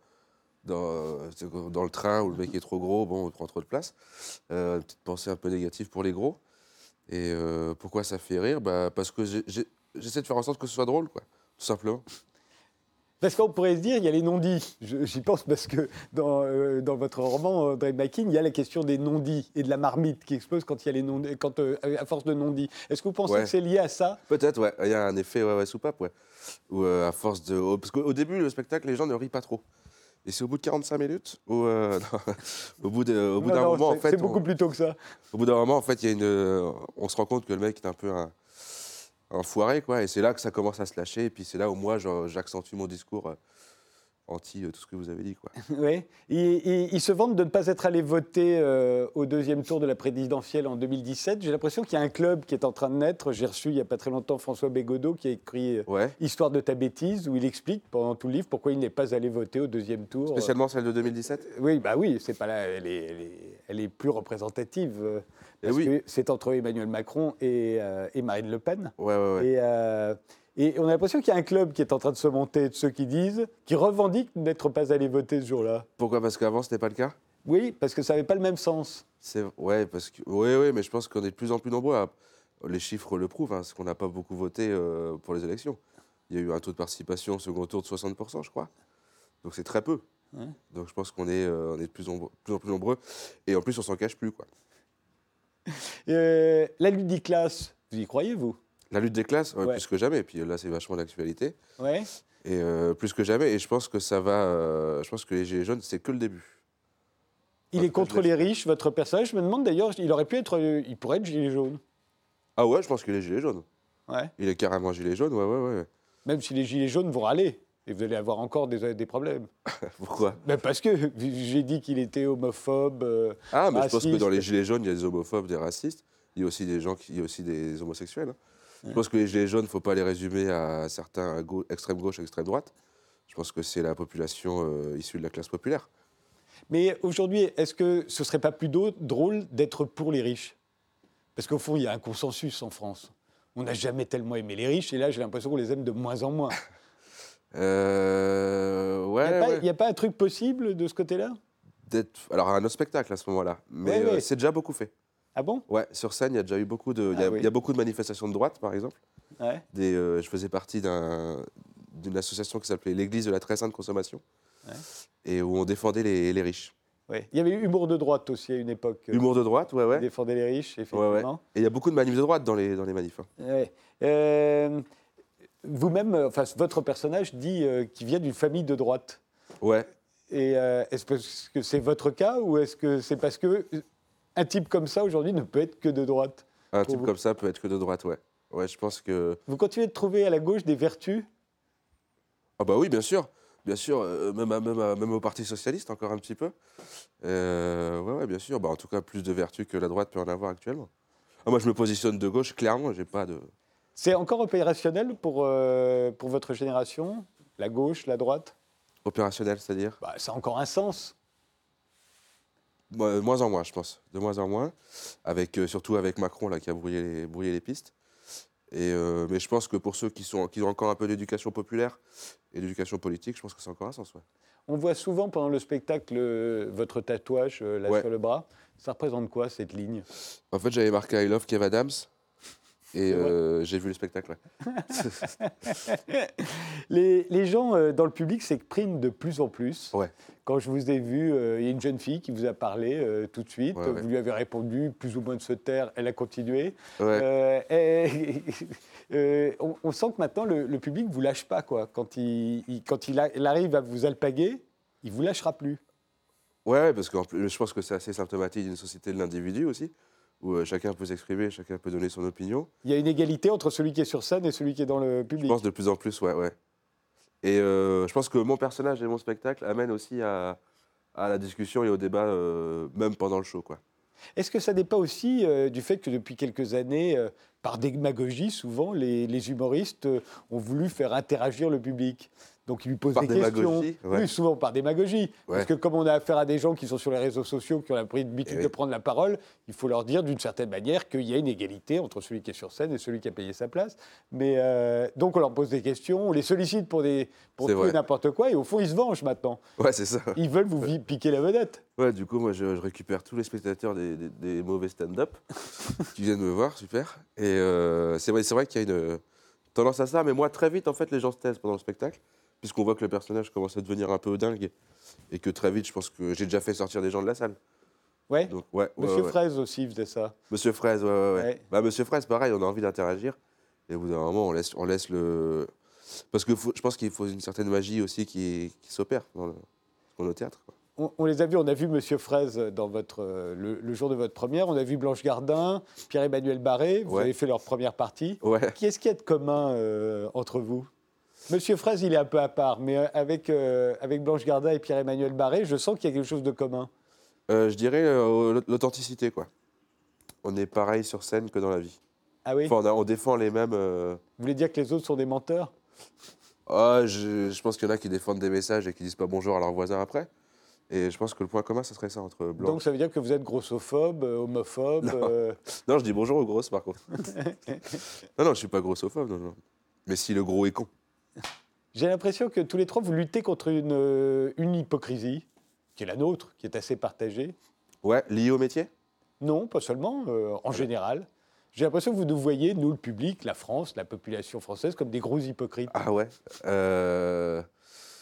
Dans, euh, dans le train où le mec est trop gros, bon, on prend trop de place. Une petite pensée un peu négative pour les gros. Et pourquoi ça fait rire? Bah, Parce que j'essaie de faire en sorte que ce soit drôle, quoi, tout simplement. Parce qu'on pourrait se dire, il y a les non-dits. J'y pense parce que dans, euh, dans votre roman, André Makin, il y a la question des non-dits et de la marmite qui explose quand il y a les non quand euh, à force de non-dits. Est-ce que vous pensez Ouais. que c'est lié à ça? Peut-être, ouais. Il y a un effet ouais, ouais, soupape, ouais. Où, euh, à force de. Parce qu'au début, le spectacle, les gens ne rient pas trop. Et c'est au bout de 45 minutes, où, euh, non, au bout d'un moment, en fait. c'est beaucoup on, plus tôt que ça. Au bout d'un moment, en fait, y a une, euh, on se rend compte que le mec est un peu un, un foiré, quoi. Et c'est là que ça commence à se lâcher. Et puis c'est là où moi, j'accentue mon discours euh, anti euh, tout ce que vous avez dit, quoi. Oui. Ils, ils- ils se vantent de ne pas être allés voter euh, au deuxième tour de la présidentielle en 2017. J'ai l'impression qu'il y a un club qui est en train de naître. J'ai reçu il n'y a pas très longtemps François Bégodeau qui a écrit euh, Ouais. Histoire de ta bêtise, où il explique pendant tout le livre pourquoi il n'est pas allé voter au deuxième tour. Spécialement celle de 2017 Oui, bah oui, c'est pas là, elle est, elle est- elle est plus représentative. Eh parce oui. que c'est entre Emmanuel Macron et, euh, et Marine Le Pen. Ouais, ouais, ouais. Et, euh, et on a l'impression qu'il y a un club qui est en train de se monter de ceux qui disent, qui revendiquent n'être pas allés voter ce jour-là. Pourquoi? Parce qu'avant, ce n'était pas le cas? Oui, parce que ça n'avait pas le même sens. C'est ouais, parce que ouais, ouais, mais je pense qu'on est de plus en plus nombreux. À... Les chiffres le prouvent, hein, parce qu'on n'a pas beaucoup voté euh, pour les élections. Il y a eu un taux de participation au second tour de 60%, je crois. Donc c'est très peu. Ouais. Donc je pense qu'on est, euh, on est de plus, en plus en plus nombreux. Et en plus, on s'en cache plus, quoi. Euh, la ludiclasse, vous y croyez, vous? La lutte des classes, ouais, Ouais. plus que jamais. Et puis là, c'est vachement d'actualité. Ouais. Et euh, plus que jamais. Et je pense que ça va. euh, je pense que les gilets jaunes, c'est que le début. Il est contre les riches, votre personnage. Je me demande d'ailleurs, il aurait pu être, euh, il pourrait être gilet jaune. Ah ouais, je pense qu'il est gilet jaune. Ouais. Il est carrément gilet jaune, ouais, ouais, ouais. Même si les gilets jaunes vont râler. Et vous allez avoir encore des, des problèmes. Pourquoi? Ben parce que j'ai dit qu'il était homophobe. euh, Ah, mais je pense que dans les gilets jaunes, il y a des homophobes, des racistes. Il y a aussi des gens qui, il y a aussi des homosexuels. hein. Je pense que les gilets jaunes, il ne faut pas les résumer à certains extrême gauche, extrême droite. Je pense que c'est la population euh, issue de la classe populaire. Mais aujourd'hui, est-ce que ce serait pas plus drôle d'être pour les riches? Parce qu'au fond, il y a un consensus en France. On n'a jamais tellement aimé les riches, et là, j'ai l'impression qu'on les aime de moins en moins. Euh, Il ouais, n'y a, pas- ouais. y a pas un truc possible de ce côté-là? Alors, un autre spectacle à ce moment-là. Mais Ouais, euh, ouais. c'est déjà beaucoup fait. Ah bon? Ouais, sur scène, il y a déjà eu beaucoup de, il y a, Ah oui. y a beaucoup de manifestations de droite, par exemple. Ouais. Des, euh, je faisais partie d'un- d'une association qui s'appelait l'Église de la très sainte consommation, Ouais. et où on défendait les, les riches. Ouais. Il y avait eu Humour de droite aussi à une époque. euh, Humour de droite, ouais, ouais. défendait les riches, ouais, ouais. effectivement. Et il y a beaucoup de manifs de droite dans les, dans les manifs. hein. Ouais. Euh, vous-même, enfin, votre personnage dit euh, qu'il vient d'une famille de droite. Ouais. Et est-ce que c'est votre cas ou est-ce que c'est parce que un type comme ça aujourd'hui ne peut être que de droite Un type vous. comme ça peut être que de droite, ouais. Ouais, je pense que. Vous continuez de trouver à la gauche des vertus? Ah bah oui, bien sûr. Bien sûr, euh, même, à- même, à- même au Parti Socialiste, encore un petit peu. Euh, ouais, ouais, bien sûr. Bah, en tout cas, plus de vertus que la droite peut en avoir actuellement. Ah, moi, je me positionne de gauche, clairement. J'ai pas de. C'est encore opérationnel pour, euh, pour votre génération? La gauche, la droite? Opérationnel, c'est-à-dire? Bah, Ça a encore un sens. De moins en moins, je pense. De moins en moins. Avec, euh, surtout avec Macron, là, qui a brouillé les, brouillé les pistes. Et, euh, mais je pense que pour ceux qui, sont, qui ont encore un peu d'éducation populaire et d'éducation politique, je pense que c'est encore un sens. Ouais. On voit souvent pendant le spectacle euh, votre tatouage là Ouais. sur le bras. Ça représente quoi cette ligne? En fait, j'avais marqué I love Kev Adams. Et euh, j'ai vu le spectacle. ouais. les, les gens euh, dans le public s'expriment de plus en plus. Ouais. Quand je vous ai vu, euh, il y a une jeune fille qui vous a parlé tout de suite. Ouais. Vous lui avez répondu plus ou moins de se taire. Elle a continué. Et- on, on sent que maintenant le, le public ne vous lâche pas. Quoi. Quand, il, il- quand il, a- il arrive à vous alpaguer, il ne vous lâchera plus. Ouais, parce que je pense que c'est assez symptomatique d'une société de l'individu aussi, où euh, chacun peut s'exprimer, chacun peut donner son opinion. Il y a une égalité entre celui qui est sur scène et celui qui est dans le Je public. pense de plus en plus, ouais, ouais. Et euh, je pense que mon personnage et mon spectacle amènent aussi à, à la discussion et au débat, euh, même pendant le show, quoi. Est-ce que ça n'est pas aussi euh, du fait que depuis quelques années, par démagogie, souvent, les, les humoristes ont voulu faire interagir le public? Donc ils lui posent Par des questions. ouais. Oui, souvent par démagogie. Parce que comme on a affaire à des gens qui sont sur les réseaux sociaux, qui ont l'habitude Eh oui. de prendre la parole, il faut leur dire d'une certaine manière qu'il y a une égalité entre celui qui est sur scène et celui qui a payé sa place. Mais euh, donc on leur pose des questions, on les sollicite pour, des, pour tout et n'importe quoi, et au fond ils se vengent maintenant. Ouais, c'est ça. Ils veulent vous piquer la vedette. Ouais, du coup, moi, je, je récupère tous les spectateurs des, des- des mauvais stand-up qui viennent me voir, super. Et euh, c'est vrai, c'est vrai qu'il y a une tendance à ça, mais moi, très vite, en fait, les gens se taisent pendant le spectacle, puisqu'on voit que le personnage commence à devenir un peu dingue, et que très vite, je pense que j'ai déjà fait sortir des gens de la salle. Ouais. Donc, ouais, ouais, Monsieur ouais. Fraise aussi faisait ça. Monsieur Fraise, ouais, ouais. Bah, Monsieur Fraise, pareil, on a envie d'interagir, et au bout d'un moment, on laisse, on laisse le. Parce que faut- je pense qu'il faut une certaine magie aussi qui, qui s'opère dans le, dans le théâtre. quoi. On, on les a vus, on a vu Monsieur Fraise dans votre, le, le jour de votre première, on a vu Blanche Gardin, Pierre-Emmanuel Barré, vous avez fait leur première partie. Qu'est-ce qu'il y a de commun euh, entre vous? Monsieur Fraise, il est un peu à part, mais euh, avec, euh, avec Blanche Gardin et Pierre-Emmanuel Barré, je sens qu'il y a quelque chose de commun. Euh, je dirais euh, l'authenticité, quoi. On est pareil sur scène que dans la vie. Ah oui? Enfin, on, a- on défend les mêmes. Vous voulez dire que les autres sont des menteurs? Ah, je, je pense qu'il y en a qui défendent des messages et qui disent pas bonjour à leurs voisins après. Et je pense que le point commun, ce serait ça entre blancs. Donc ça veut dire que vous êtes grossophobe, homophobe Non. euh, Non, je dis bonjour aux grosses, par contre. non, non, je suis pas grossophobe, non, non. Mais si le gros est con. J'ai l'impression que tous les trois, vous luttez contre une, euh, une hypocrisie, qui est la nôtre, qui est assez partagée. Ouais, lié au métier? Non, pas seulement, euh, en général. J'ai l'impression que vous nous voyez, nous, le public, la France, la population française, comme des gros hypocrites. Ah ouais euh,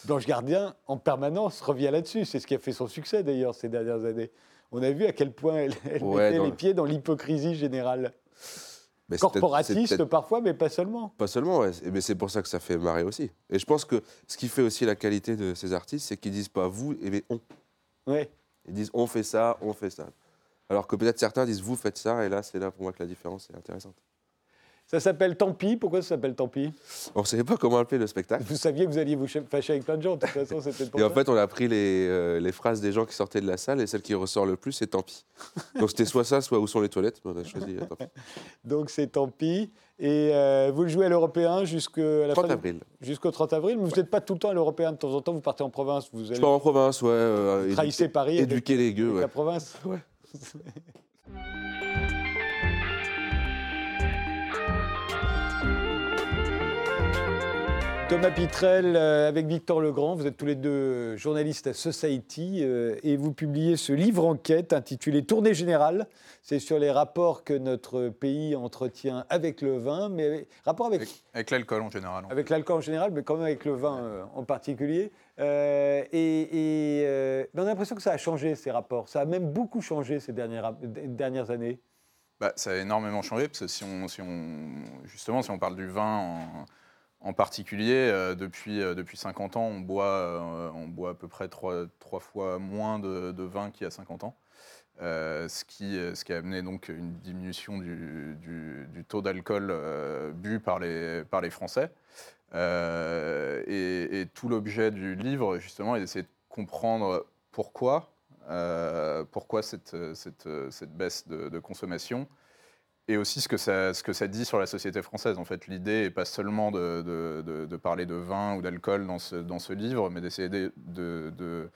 Blanche Gardien, en permanence, revient là-dessus. C'est ce qui a fait son succès, d'ailleurs, ces dernières années. On a vu à quel point elle, elle Ouais, mettait les le- pieds dans l'hypocrisie générale. Mais Corporatiste parfois, mais pas seulement. Pas seulement, ouais. mais c'est pour ça que ça fait marrer aussi. Et je pense que ce qui fait aussi la qualité de ces artistes, c'est qu'ils disent pas vous, mais on. Ouais. Ils disent on fait ça, on fait ça. Alors que peut-être certains disent vous faites ça, et là, c'est là pour moi que la différence est intéressante. Ça s'appelle Tant pis. Pourquoi ça s'appelle Tant pis? On ne savait pas comment appeler le spectacle. Vous saviez que vous alliez vous fâcher avec plein de gens. De toute façon, c'était Et en fait, on a pris les, euh, les phrases des gens qui sortaient de la salle, et celle qui ressort le plus, c'est tant pis. Donc c'était soit ça, soit où sont les toilettes. On a choisi euh, tant pis. Donc c'est Tant pis. Et euh, vous le jouez à l'Européen jusqu'à la 30 fin du- avril. Jusqu'au 30 avril, mais vous n'êtes pas tout le temps à l'Européen. De temps en temps, vous partez en province. Vous Je allez pars en province, ouais. euh, trahissez Paris Éduquer les gueux, ouais. la province. Ouais. Thomas Pitrel, euh, avec Victor Legrand, vous êtes tous les deux journalistes à Society euh, et vous publiez ce livre enquête intitulé Tournée générale. C'est sur les rapports que notre pays entretient avec le vin, mais avec- rapport avec, Avec, avec l'alcool en général. avec l'alcool en général, mais quand même avec le vin euh, en particulier. Euh, et euh, on a l'impression que ça a changé ces rapports. Ça a même beaucoup changé ces dernières, dernières années. Bah, ça a énormément changé parce que si on, si on, justement, si on parle du vin en, En particulier, euh, depuis, euh, depuis 50 ans, on boit, euh, on boit à peu près trois, fois moins de, vin qu'il y a 50 ans. Ce, qui, ce qui a amené donc une diminution du, du- taux d'alcool bu par les, par les Français. Et, tout l'objet du livre, justement, est d'essayer de comprendre pourquoi, pourquoi cette, cette, cette baisse de consommation et aussi ce que, ça, dit sur la société française. En fait, l'idée n'est pas seulement de, parler de vin ou d'alcool dans ce, livre, mais d'essayer de,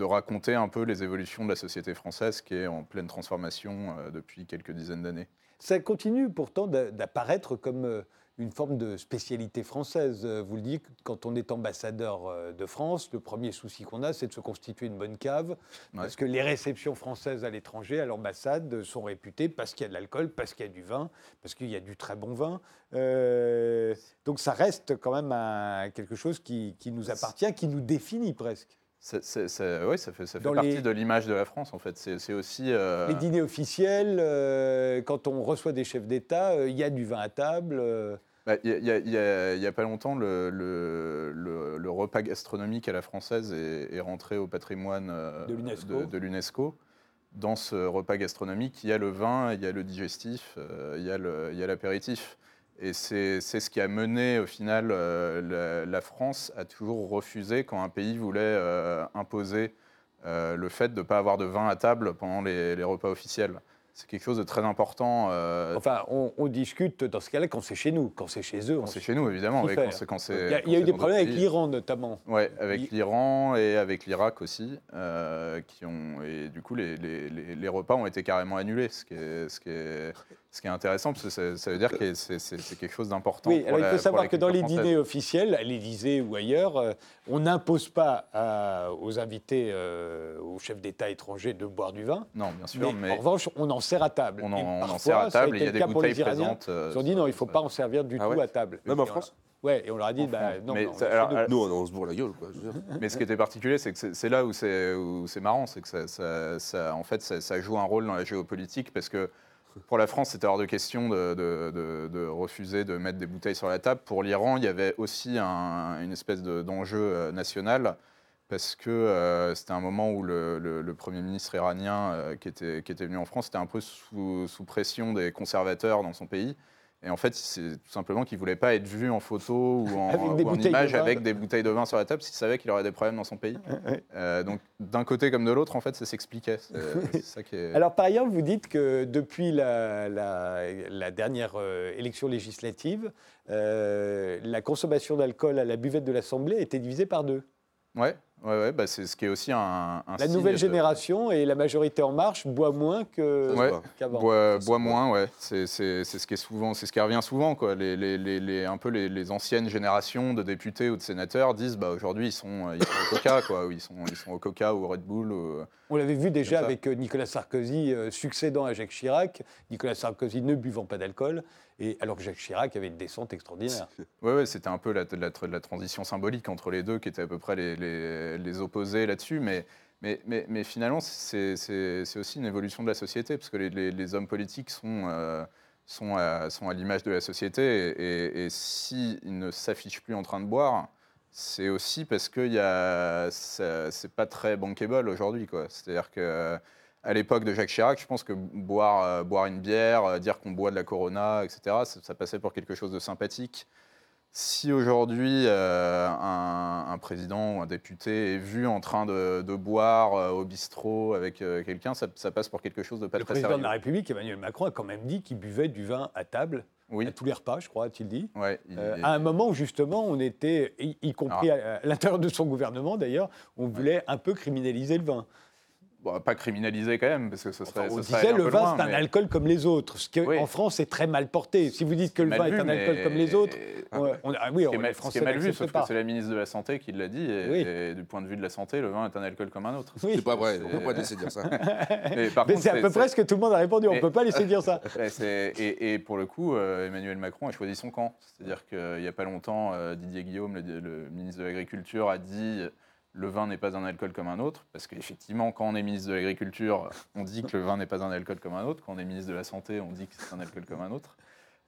raconter un peu les évolutions de la société française qui est en pleine transformation euh, depuis quelques dizaines d'années. Ça continue pourtant d'a- d'apparaître comme euh, une forme de spécialité française. Euh, Vous le dites, quand on est ambassadeur euh, de France, le premier souci qu'on a, c'est de se constituer une bonne cave, parce que les réceptions françaises à l'étranger, à l'ambassade, sont réputées parce qu'il y a de l'alcool, parce qu'il y a du vin, parce qu'il y a du très bon vin. Euh, donc ça reste quand même un- quelque chose qui, qui nous appartient, qui nous définit presque. Ça, ça- fait, ça fait Dans partie les- de l'image de la France, en fait. C'est aussi... euh, Les dîners officiels, euh, quand on reçoit des chefs d'État, euh, il y a du vin à table. Bah, Il y, a- pas longtemps, le, le- le- le repas gastronomique à la française est, est rentré au patrimoine euh, De l'UNESCO. Dans ce repas gastronomique, il y a le vin, il y a le digestif, euh, il y a l'apéritif. Et c'est ce qui a mené, au final, euh, la, la France à toujours refuser quand un pays voulait euh, imposer euh, le fait de ne pas avoir de vin à table pendant les, les repas officiels. C'est quelque chose de très important. euh, Enfin, on, on discute dans ce cas-là quand c'est chez nous. Quand c'est chez eux, quand c'est chez nous, évidemment. oui, Il y a, eu des problèmes avec l'Iran notamment. Ouais, avec l'Iran et avec l'Irak aussi, euh, qui ont et du coup les, les- les- les repas ont été carrément annulés, ce qui est, ce qui est, ce qui est intéressant parce que ça, ça veut dire que c'est quelque chose d'important. Oui, alors il faut savoir que dans les dîners officiels, à l'Élysée ou ailleurs, euh, on n'impose pas à- aux invités, aux chefs d'État étrangers de boire du vin. Non, bien sûr, mais, mais, en revanche, on en sert à table. on en, on en parfois, sert à table. et Il y a le des cas pour bouteilles présentes. euh, Ils ont dit non, il ne faut pas en servir du Ah tout à table. Même en France Ouais, et on leur a dit, bah, non, Mais non, ça- chez alors, nous. euh, Nous, on, on se bourre la gueule, quoi. Mais ce qui était particulier, c'est que c'est- là où c'est où c'est marrant, c'est que ça, ça- ça- en fait, ça, ça joue un rôle dans la géopolitique parce que pour la France, c'était hors de question de, de- de- de refuser de mettre des bouteilles sur la table. Pour l'Iran, il y avait aussi un- une espèce de- d'enjeu euh, national parce que euh, c'était un moment où le, le- le Premier ministre iranien euh, qui, était, qui était venu en France était un peu sous, sous pression des conservateurs dans son pays. Et en fait, c'est tout simplement qu'il ne voulait pas être vu en photo ou en, ou de image avec des bouteilles de vin sur la table s'il savait qu'il aurait des problèmes dans son pays. Euh, donc d'un côté comme de l'autre, en fait, ça s'expliquait. Est. Alors par ailleurs, vous dites que depuis la, la- la dernière euh, élection législative, euh, la consommation d'alcool à la buvette de l'Assemblée été divisée par deux. Ouais, ouais, ouais. Bah, c'est ce qui est aussi un. un La nouvelle de- génération et la majorité en marche boit moins que- Ouais. qu'avant. Bon. moins, ouais. C'est ce qui est souvent, c'est ce qui revient souvent, quoi. Les, les- les- les- un peu les, anciennes générations de députés ou de sénateurs disent, bah aujourd'hui ils sont, ils sont au Coca, quoi. Ou ils sont, ils sont au Coca ou au Red Bull. ou- On l'avait vu déjà avec euh, Nicolas Sarkozy euh, succédant à Jacques Chirac, Nicolas Sarkozy ne buvant pas d'alcool, et alors que Jacques Chirac avait une descente extraordinaire. Ouais, c'était un peu la, la- la transition symbolique entre les deux qui étaient à peu près les, les- les opposés là-dessus. Mais, finalement, c'est aussi une évolution de la société, parce que les, hommes politiques sont, euh, sont à, l'image de la société. Et, s'ils ne s'affichent plus en train de boire, c'est aussi parce que c'est pas très bankable aujourd'hui. C'est-à-dire que. À l'époque de Jacques Chirac, je pense que boire, euh, une bière, euh, dire qu'on boit de la Corona, etc., ça passait pour quelque chose de sympathique. Si aujourd'hui euh, un, un président ou un député est vu en train de, de boire euh, au bistrot avec euh, quelqu'un, ça, ça passe pour quelque chose de pas Le très président sérieux. de la République, Emmanuel Macron, a quand même dit qu'il buvait du vin à table, Oui, à tous les repas, je crois, a-t-il dit. ouais, il- à un moment où justement on était, y, y compris Ah. à, à l'intérieur de son gouvernement d'ailleurs, on voulait un peu criminaliser le vin. Bon, pas criminalisé quand même, parce que ce serait. Enfin, on ce disait le peu vin c'est un mais- alcool comme les autres, ce qui Oui. en France est très mal porté. Si vous dites que le vin est un alcool mais- comme les autres, on, ah oui, Ce on, est les mal, ce qui Français est mal vu, sauf pas. que c'est la ministre de la Santé qui l'a dit, et, Oui. et du point de vue de la santé, le vin est un alcool comme un autre. Oui. C'est pas vrai, on C'est- peut pas laisser dire ça. Mais, par Mais contre, c'est à peu près ce que tout le monde a répondu, on ne peut pas laisser dire ça. Et, et pour le coup, euh, Emmanuel Macron a choisi son camp. C'est-à-dire qu'il n'y a pas longtemps, euh, Didier Guillaume, le, le ministre de l'Agriculture, a dit le vin n'est pas un alcool comme un autre. Parce qu'effectivement, quand on est ministre de l'Agriculture, on dit que le vin n'est pas un alcool comme un autre. Quand on est ministre de la Santé, on dit que c'est un alcool comme un autre.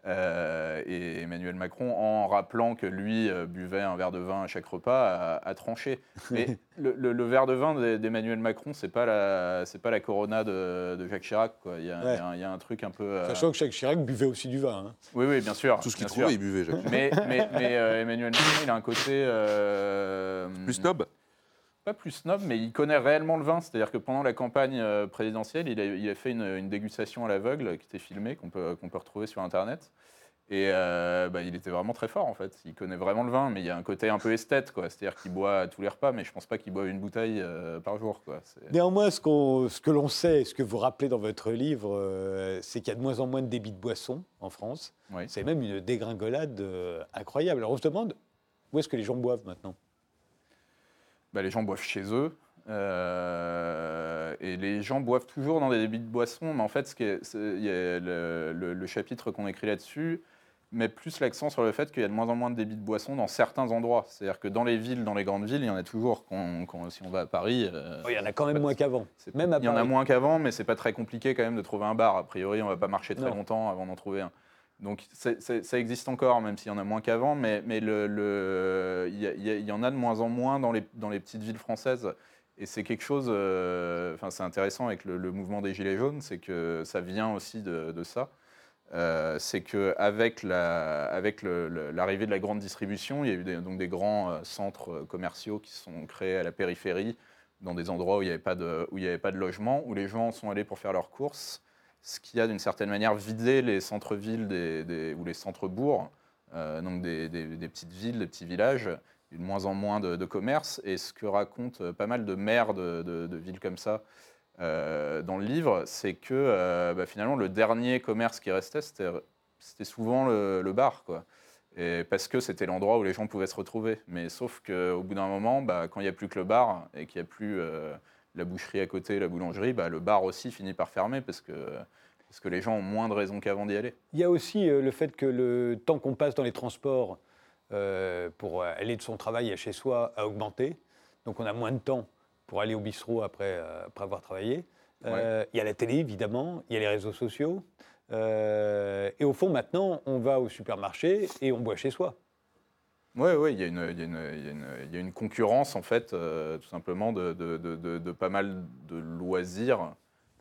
Euh, et Emmanuel Macron, en rappelant que lui euh, buvait un verre de vin à chaque repas, a, a tranché. Mais le, le- le verre de vin d'E- d'Emmanuel Macron, c'est pas la, c'est pas la Corona de, de Jacques Chirac. Quoi. Il, y a, Ouais. il y a un- il y a un truc un peu. euh, Sachant que Jacques Chirac buvait aussi du vin. hein. Oui, oui, bien sûr. Tout ce qu'il trouvait, il buvait, Jacques. Mais, mais, mais, euh, Emmanuel Macron, il a un côté. euh, Plus snob pas plus snob, mais il connaît réellement le vin. C'est-à-dire que pendant la campagne euh, présidentielle, il a, il a fait une, une dégustation à l'aveugle qui était filmée, qu'on peut, qu'on peut retrouver sur Internet. Et euh, bah, il était vraiment très fort, en fait. Il connaît vraiment le vin, mais il y a un côté un peu esthète, quoi. C'est-à-dire qu'il boit à tous les repas, mais je pense pas qu'il boit une bouteille euh, par jour, quoi. Néanmoins, ce, qu'on- ce que l'on sait, ce que vous rappelez dans votre livre, euh, c'est qu'il y a de moins en moins de débits de boissons en France. Oui. C'est même une dégringolade incroyable. Alors on se demande où est-ce que les gens boivent maintenant? Bah, les gens boivent chez eux. euh, et les gens boivent toujours dans des débits de boissons, mais en fait, ce qui est- c'est- il y a le, le- le chapitre qu'on écrit là-dessus met plus l'accent sur le fait qu'il y a de moins en moins de débits de boissons dans certains endroits. C'est-à-dire que dans les villes, dans les grandes villes, il y en a toujours. Quand- si on va à Paris, euh, Oh, Il y en a quand même moins qu'avant. Même à il y en a moins qu'avant, mais c'est pas très compliqué quand même de trouver un bar. A priori, on va pas marcher très Non. longtemps avant d'en trouver un. Donc ça existe encore, même s'il y en a moins qu'avant, mais, il y, en a de moins en moins dans les, petites villes françaises. Et c'est quelque chose, euh, c'est intéressant avec le, mouvement des Gilets jaunes, c'est que ça vient aussi de, ça. Euh, c'est qu'avec la, avec le- le- l'arrivée de la grande distribution, il y a eu des, donc des grands euh, centres commerciaux qui sont créés à la périphérie, dans des endroits où il n'y avait, avait pas de logement, où les gens sont allés pour faire leurs courses, ce qui a d'une certaine manière vidé les centres-villes ou les centres-bourgs, euh, donc des, petites villes, des petits villages, de moins en moins de, de commerce. Et ce que racontent euh, pas mal de maires de, villes comme ça euh, dans le livre, c'est que bah, finalement le dernier commerce qui restait, c'était souvent le, bar. Quoi. Et parce que c'était l'endroit où les gens pouvaient se retrouver. Mais sauf qu'au bout d'un moment, bah, quand il n'y a plus que le bar et qu'il n'y a plus la boucherie à côté, la boulangerie, bah, le bar aussi finit par fermer parce que, parce que les gens ont moins de raisons qu'avant d'y aller. Il y a aussi euh, le fait que le temps qu'on passe dans les transports euh, pour aller de son travail à chez soi a augmenté. Donc on a moins de temps pour aller au bistrot après, euh, après avoir travaillé. Euh, Il y a la télé, évidemment, il y a les réseaux sociaux. Et au fond, maintenant, on va au supermarché et on boit chez soi. Oui, oui, il y, a une- il y a une- il y a une- il y a une concurrence, en fait, euh, tout simplement, de, de- de- de- de pas mal de loisirs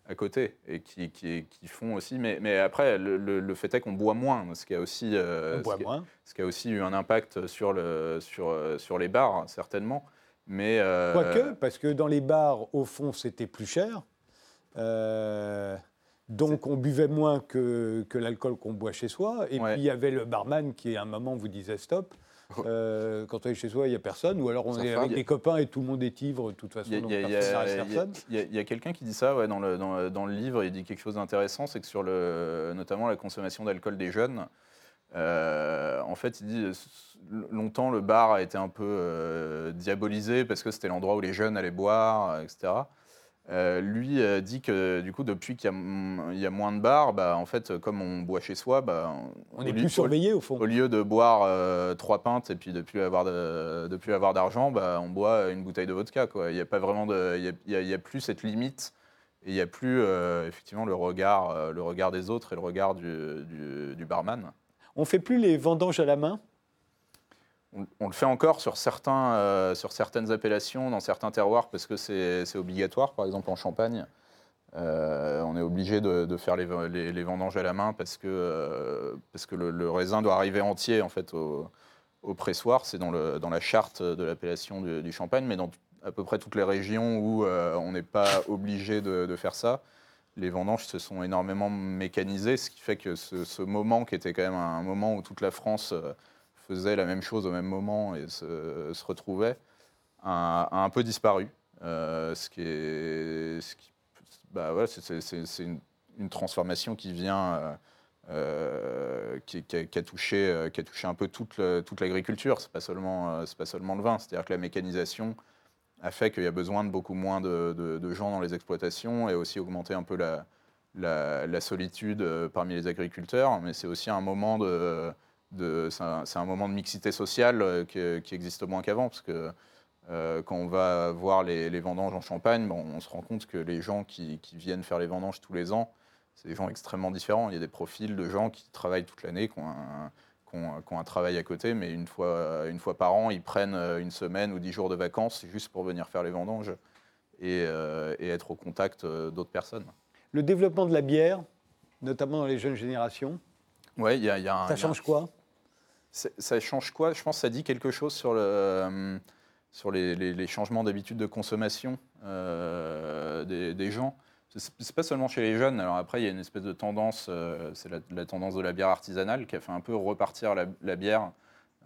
à côté, et qui, qui- qui font aussi... Mais, mais après, le, le- le fait est qu'on boit moins, ce qui a aussi... euh, ce qui- moins. ce qui a aussi eu un impact sur, le, sur, sur les bars, certainement. Mais, euh, Quoique, parce que dans les bars, au fond, c'était plus cher. Euh, donc on buvait moins que, que l'alcool qu'on boit chez soi. Et Ouais. puis il y avait le barman qui, à un moment, vous disait stop. Euh, quand on est chez soi, il n'y a personne. Ou alors on est avec des copains et tout le monde est ivre, de toute façon. Il y a- a- a- quelqu'un qui dit ça ouais, dans, le, dans, dans le livre, il dit quelque chose d'intéressant, c'est que sur le, notamment la consommation d'alcool des jeunes, euh, en fait, il dit longtemps le bar a été un peu euh, diabolisé parce que c'était l'endroit où les jeunes allaient boire, etc. Euh, lui euh, dit que du coup, depuis qu'il y, y a moins de bars, bah, en fait, comme on boit chez soi, bah, On est lieu- plus surveillé, au fond. au lieu de boire euh, trois pintes et puis de plus avoir de, de plus avoir d'argent, bah, on boit une bouteille de vodka. Quoi. Il n'y a pas vraiment de, il y a, y y plus cette limite et il n'y a plus effectivement le regard, le regard des autres et le regard du, du- du barman. On fait plus les vendanges à la main. On, le fait encore sur, certains, euh, sur certaines appellations, dans certains terroirs, parce que c'est obligatoire. Par exemple, en Champagne, euh, on est obligé de, faire les, vendanges à la main parce que, euh, parce que le, raisin doit arriver entier en fait, au, pressoir. C'est dans, la charte de l'appellation du, Champagne, mais dans à peu près toutes les régions où on n'est pas obligé de, de faire ça. Les vendanges se sont énormément mécanisées, ce qui fait que ce, ce moment, qui était quand même un moment où toute la France faisait la même chose au même moment et se, se retrouvait, a, un peu disparu. Euh, ce qui est, ce bah c'est- une, transformation qui vient, euh, euh, qui, a, touché, qui a touché un peu toute, le- toute l'agriculture. C'est pas seulement, c'est pas seulement le vin. C'est-à-dire que la mécanisation a fait qu'il y a besoin de beaucoup moins de, gens dans les exploitations et aussi augmenter un peu la, solitude parmi les agriculteurs. Mais c'est aussi un moment de c'est un, moment de mixité sociale euh, qui, qui existe moins qu'avant, parce que euh, quand on va voir les, les vendanges en Champagne, bon, on se rend compte que les gens qui, qui viennent faire les vendanges tous les ans, c'est des gens extrêmement différents. Il y a des profils de gens qui travaillent toute l'année, qui ont un, qui ont- qui ont un travail à côté, mais une fois, une fois par an, ils prennent euh, une semaine ou dix jours de vacances juste pour venir faire les vendanges et, euh, et être au contact euh, d'autres personnes. Le développement de la bière, notamment dans les jeunes générations, Ouais, il y a, il y a un- ça y a change quoi? Ça change quoi? Je pense que ça dit quelque chose sur, euh, les, changements d'habitude de consommation euh, des, des gens. C'est pas seulement chez les jeunes. Alors après, il y a une espèce de tendance, euh, c'est la, tendance de la bière artisanale qui a fait un peu repartir la, bière.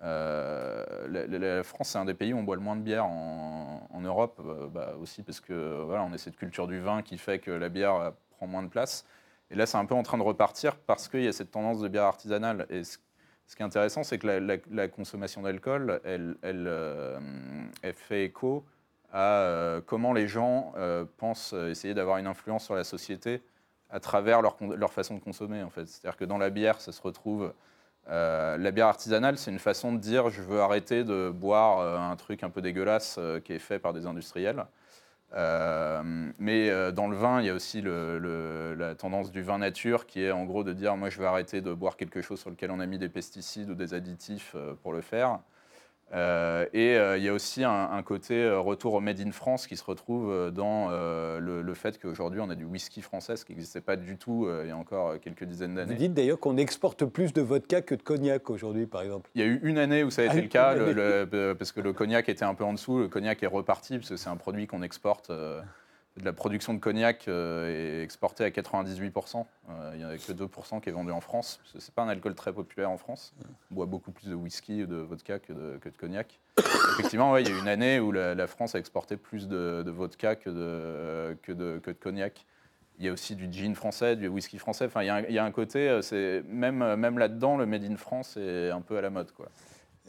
La, France, c'est un des pays où on boit le moins de bière en, Europe, bah, aussi parce que voilà, on a cette culture du vin qui fait que la bière prend moins de place. Et là, c'est un peu en train de repartir parce qu'il y a cette tendance de bière artisanale. Et ce qui est intéressant, c'est que la, consommation d'alcool, euh, elle fait écho à euh, comment les gens euh, pensent essayer d'avoir une influence sur la société à travers leur, leur façon de consommer. En fait. C'est-à-dire que dans la bière, ça se retrouve. la bière artisanale, c'est une façon de dire je veux arrêter de boire un truc un peu dégueulasse qui est fait par des industriels. Euh, mais euh, dans le vin, il y a aussi la tendance du vin nature qui est en gros de dire moi je vais arrêter de boire quelque chose sur lequel on a mis des pesticides ou des additifs euh, pour le faire. Euh, et euh, il y a aussi un, un côté euh, retour au Made in France qui se retrouve dans le, le fait qu'aujourd'hui on a du whisky français, ce qui n'existait pas du tout il y a encore quelques dizaines Vous d'années. dites d'ailleurs qu'on exporte plus de vodka que de cognac aujourd'hui, par exemple. Il y a eu une année où ça a été Ah, le cas, le- le- parce que le cognac était un peu en dessous. Le cognac est reparti, parce que c'est un produit qu'on exporte. De la production de cognac euh, est exportée à 98%. Euh, il n'y en a que 2% qui est vendu en France. que C'est pas un alcool très populaire en France. On boit beaucoup plus de whisky ou de vodka que de, cognac. Effectivement, il y a une année où la, France a exporté plus de, vodka que de, cognac. Il y a aussi du gin français, du whisky français. Enfin, il y a un, côté, euh, même, même là-dedans, le Made in France est un peu à la mode. Quoi.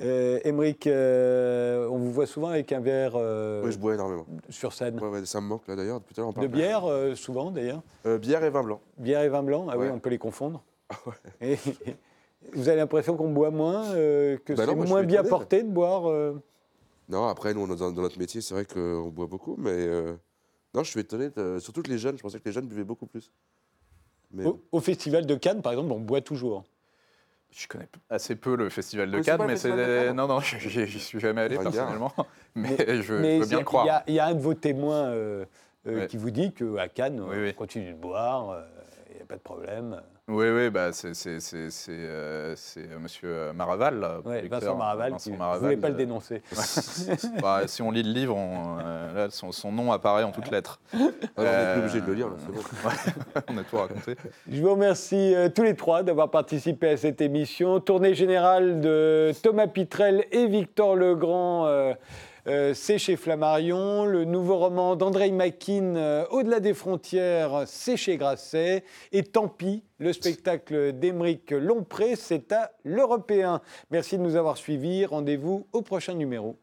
Euh, Émeric, euh, on vous voit souvent avec un verre euh, Ouais, je bois énormément. sur scène. Ouais, ouais, ça me manque là d'ailleurs. Depuis tout à on De bière, euh, souvent d'ailleurs. Bière et vin blanc. Bière et vin blanc, ah oui, on peut les confondre. Et- vous avez l'impression qu'on boit moins, que Bah c'est moins bien porté de boire Non, après, nous, dans, dans notre métier, c'est vrai qu'on boit beaucoup, mais. Non, je suis étonné. de- Surtout que les jeunes, je pensais que les jeunes buvaient beaucoup plus. Mais au, au festival de Cannes, par exemple, on boit toujours. Je connais assez peu le festival de Oui, Cannes, mais c'est Cannes non non, j'y suis jamais allé personnellement, mais, je, Mais veux bien le croire. il y a un de vos témoins euh, euh, Ouais. qui vous dit qu'à Cannes, Oui, on oui. continue de boire, euh, il n'y a pas de problème. Oui oui, bah c'est euh, euh, Monsieur Maraval, là, Ouais, Vincent Maraval, Vincent qui ne Maraval, voulait pas le euh, dénoncer. bah, si on lit le livre, on, euh, là, son, son nom apparaît en toutes lettres. Non, on n'est Euh, plus obligé de le lire, c'est bon. on a tout raconté. Je vous remercie euh, tous les trois d'avoir participé à cette émission. Tournée générale de Thomas Pitrel et Victor Legrand. Euh, c'est chez Flammarion. Le nouveau roman d'André Makin, euh, Au-delà des frontières, c'est chez Grasset. Et tant pis, le spectacle d'Émeric Lompré, c'est à l'Européen. Merci de nous avoir suivis. Rendez-vous au prochain numéro.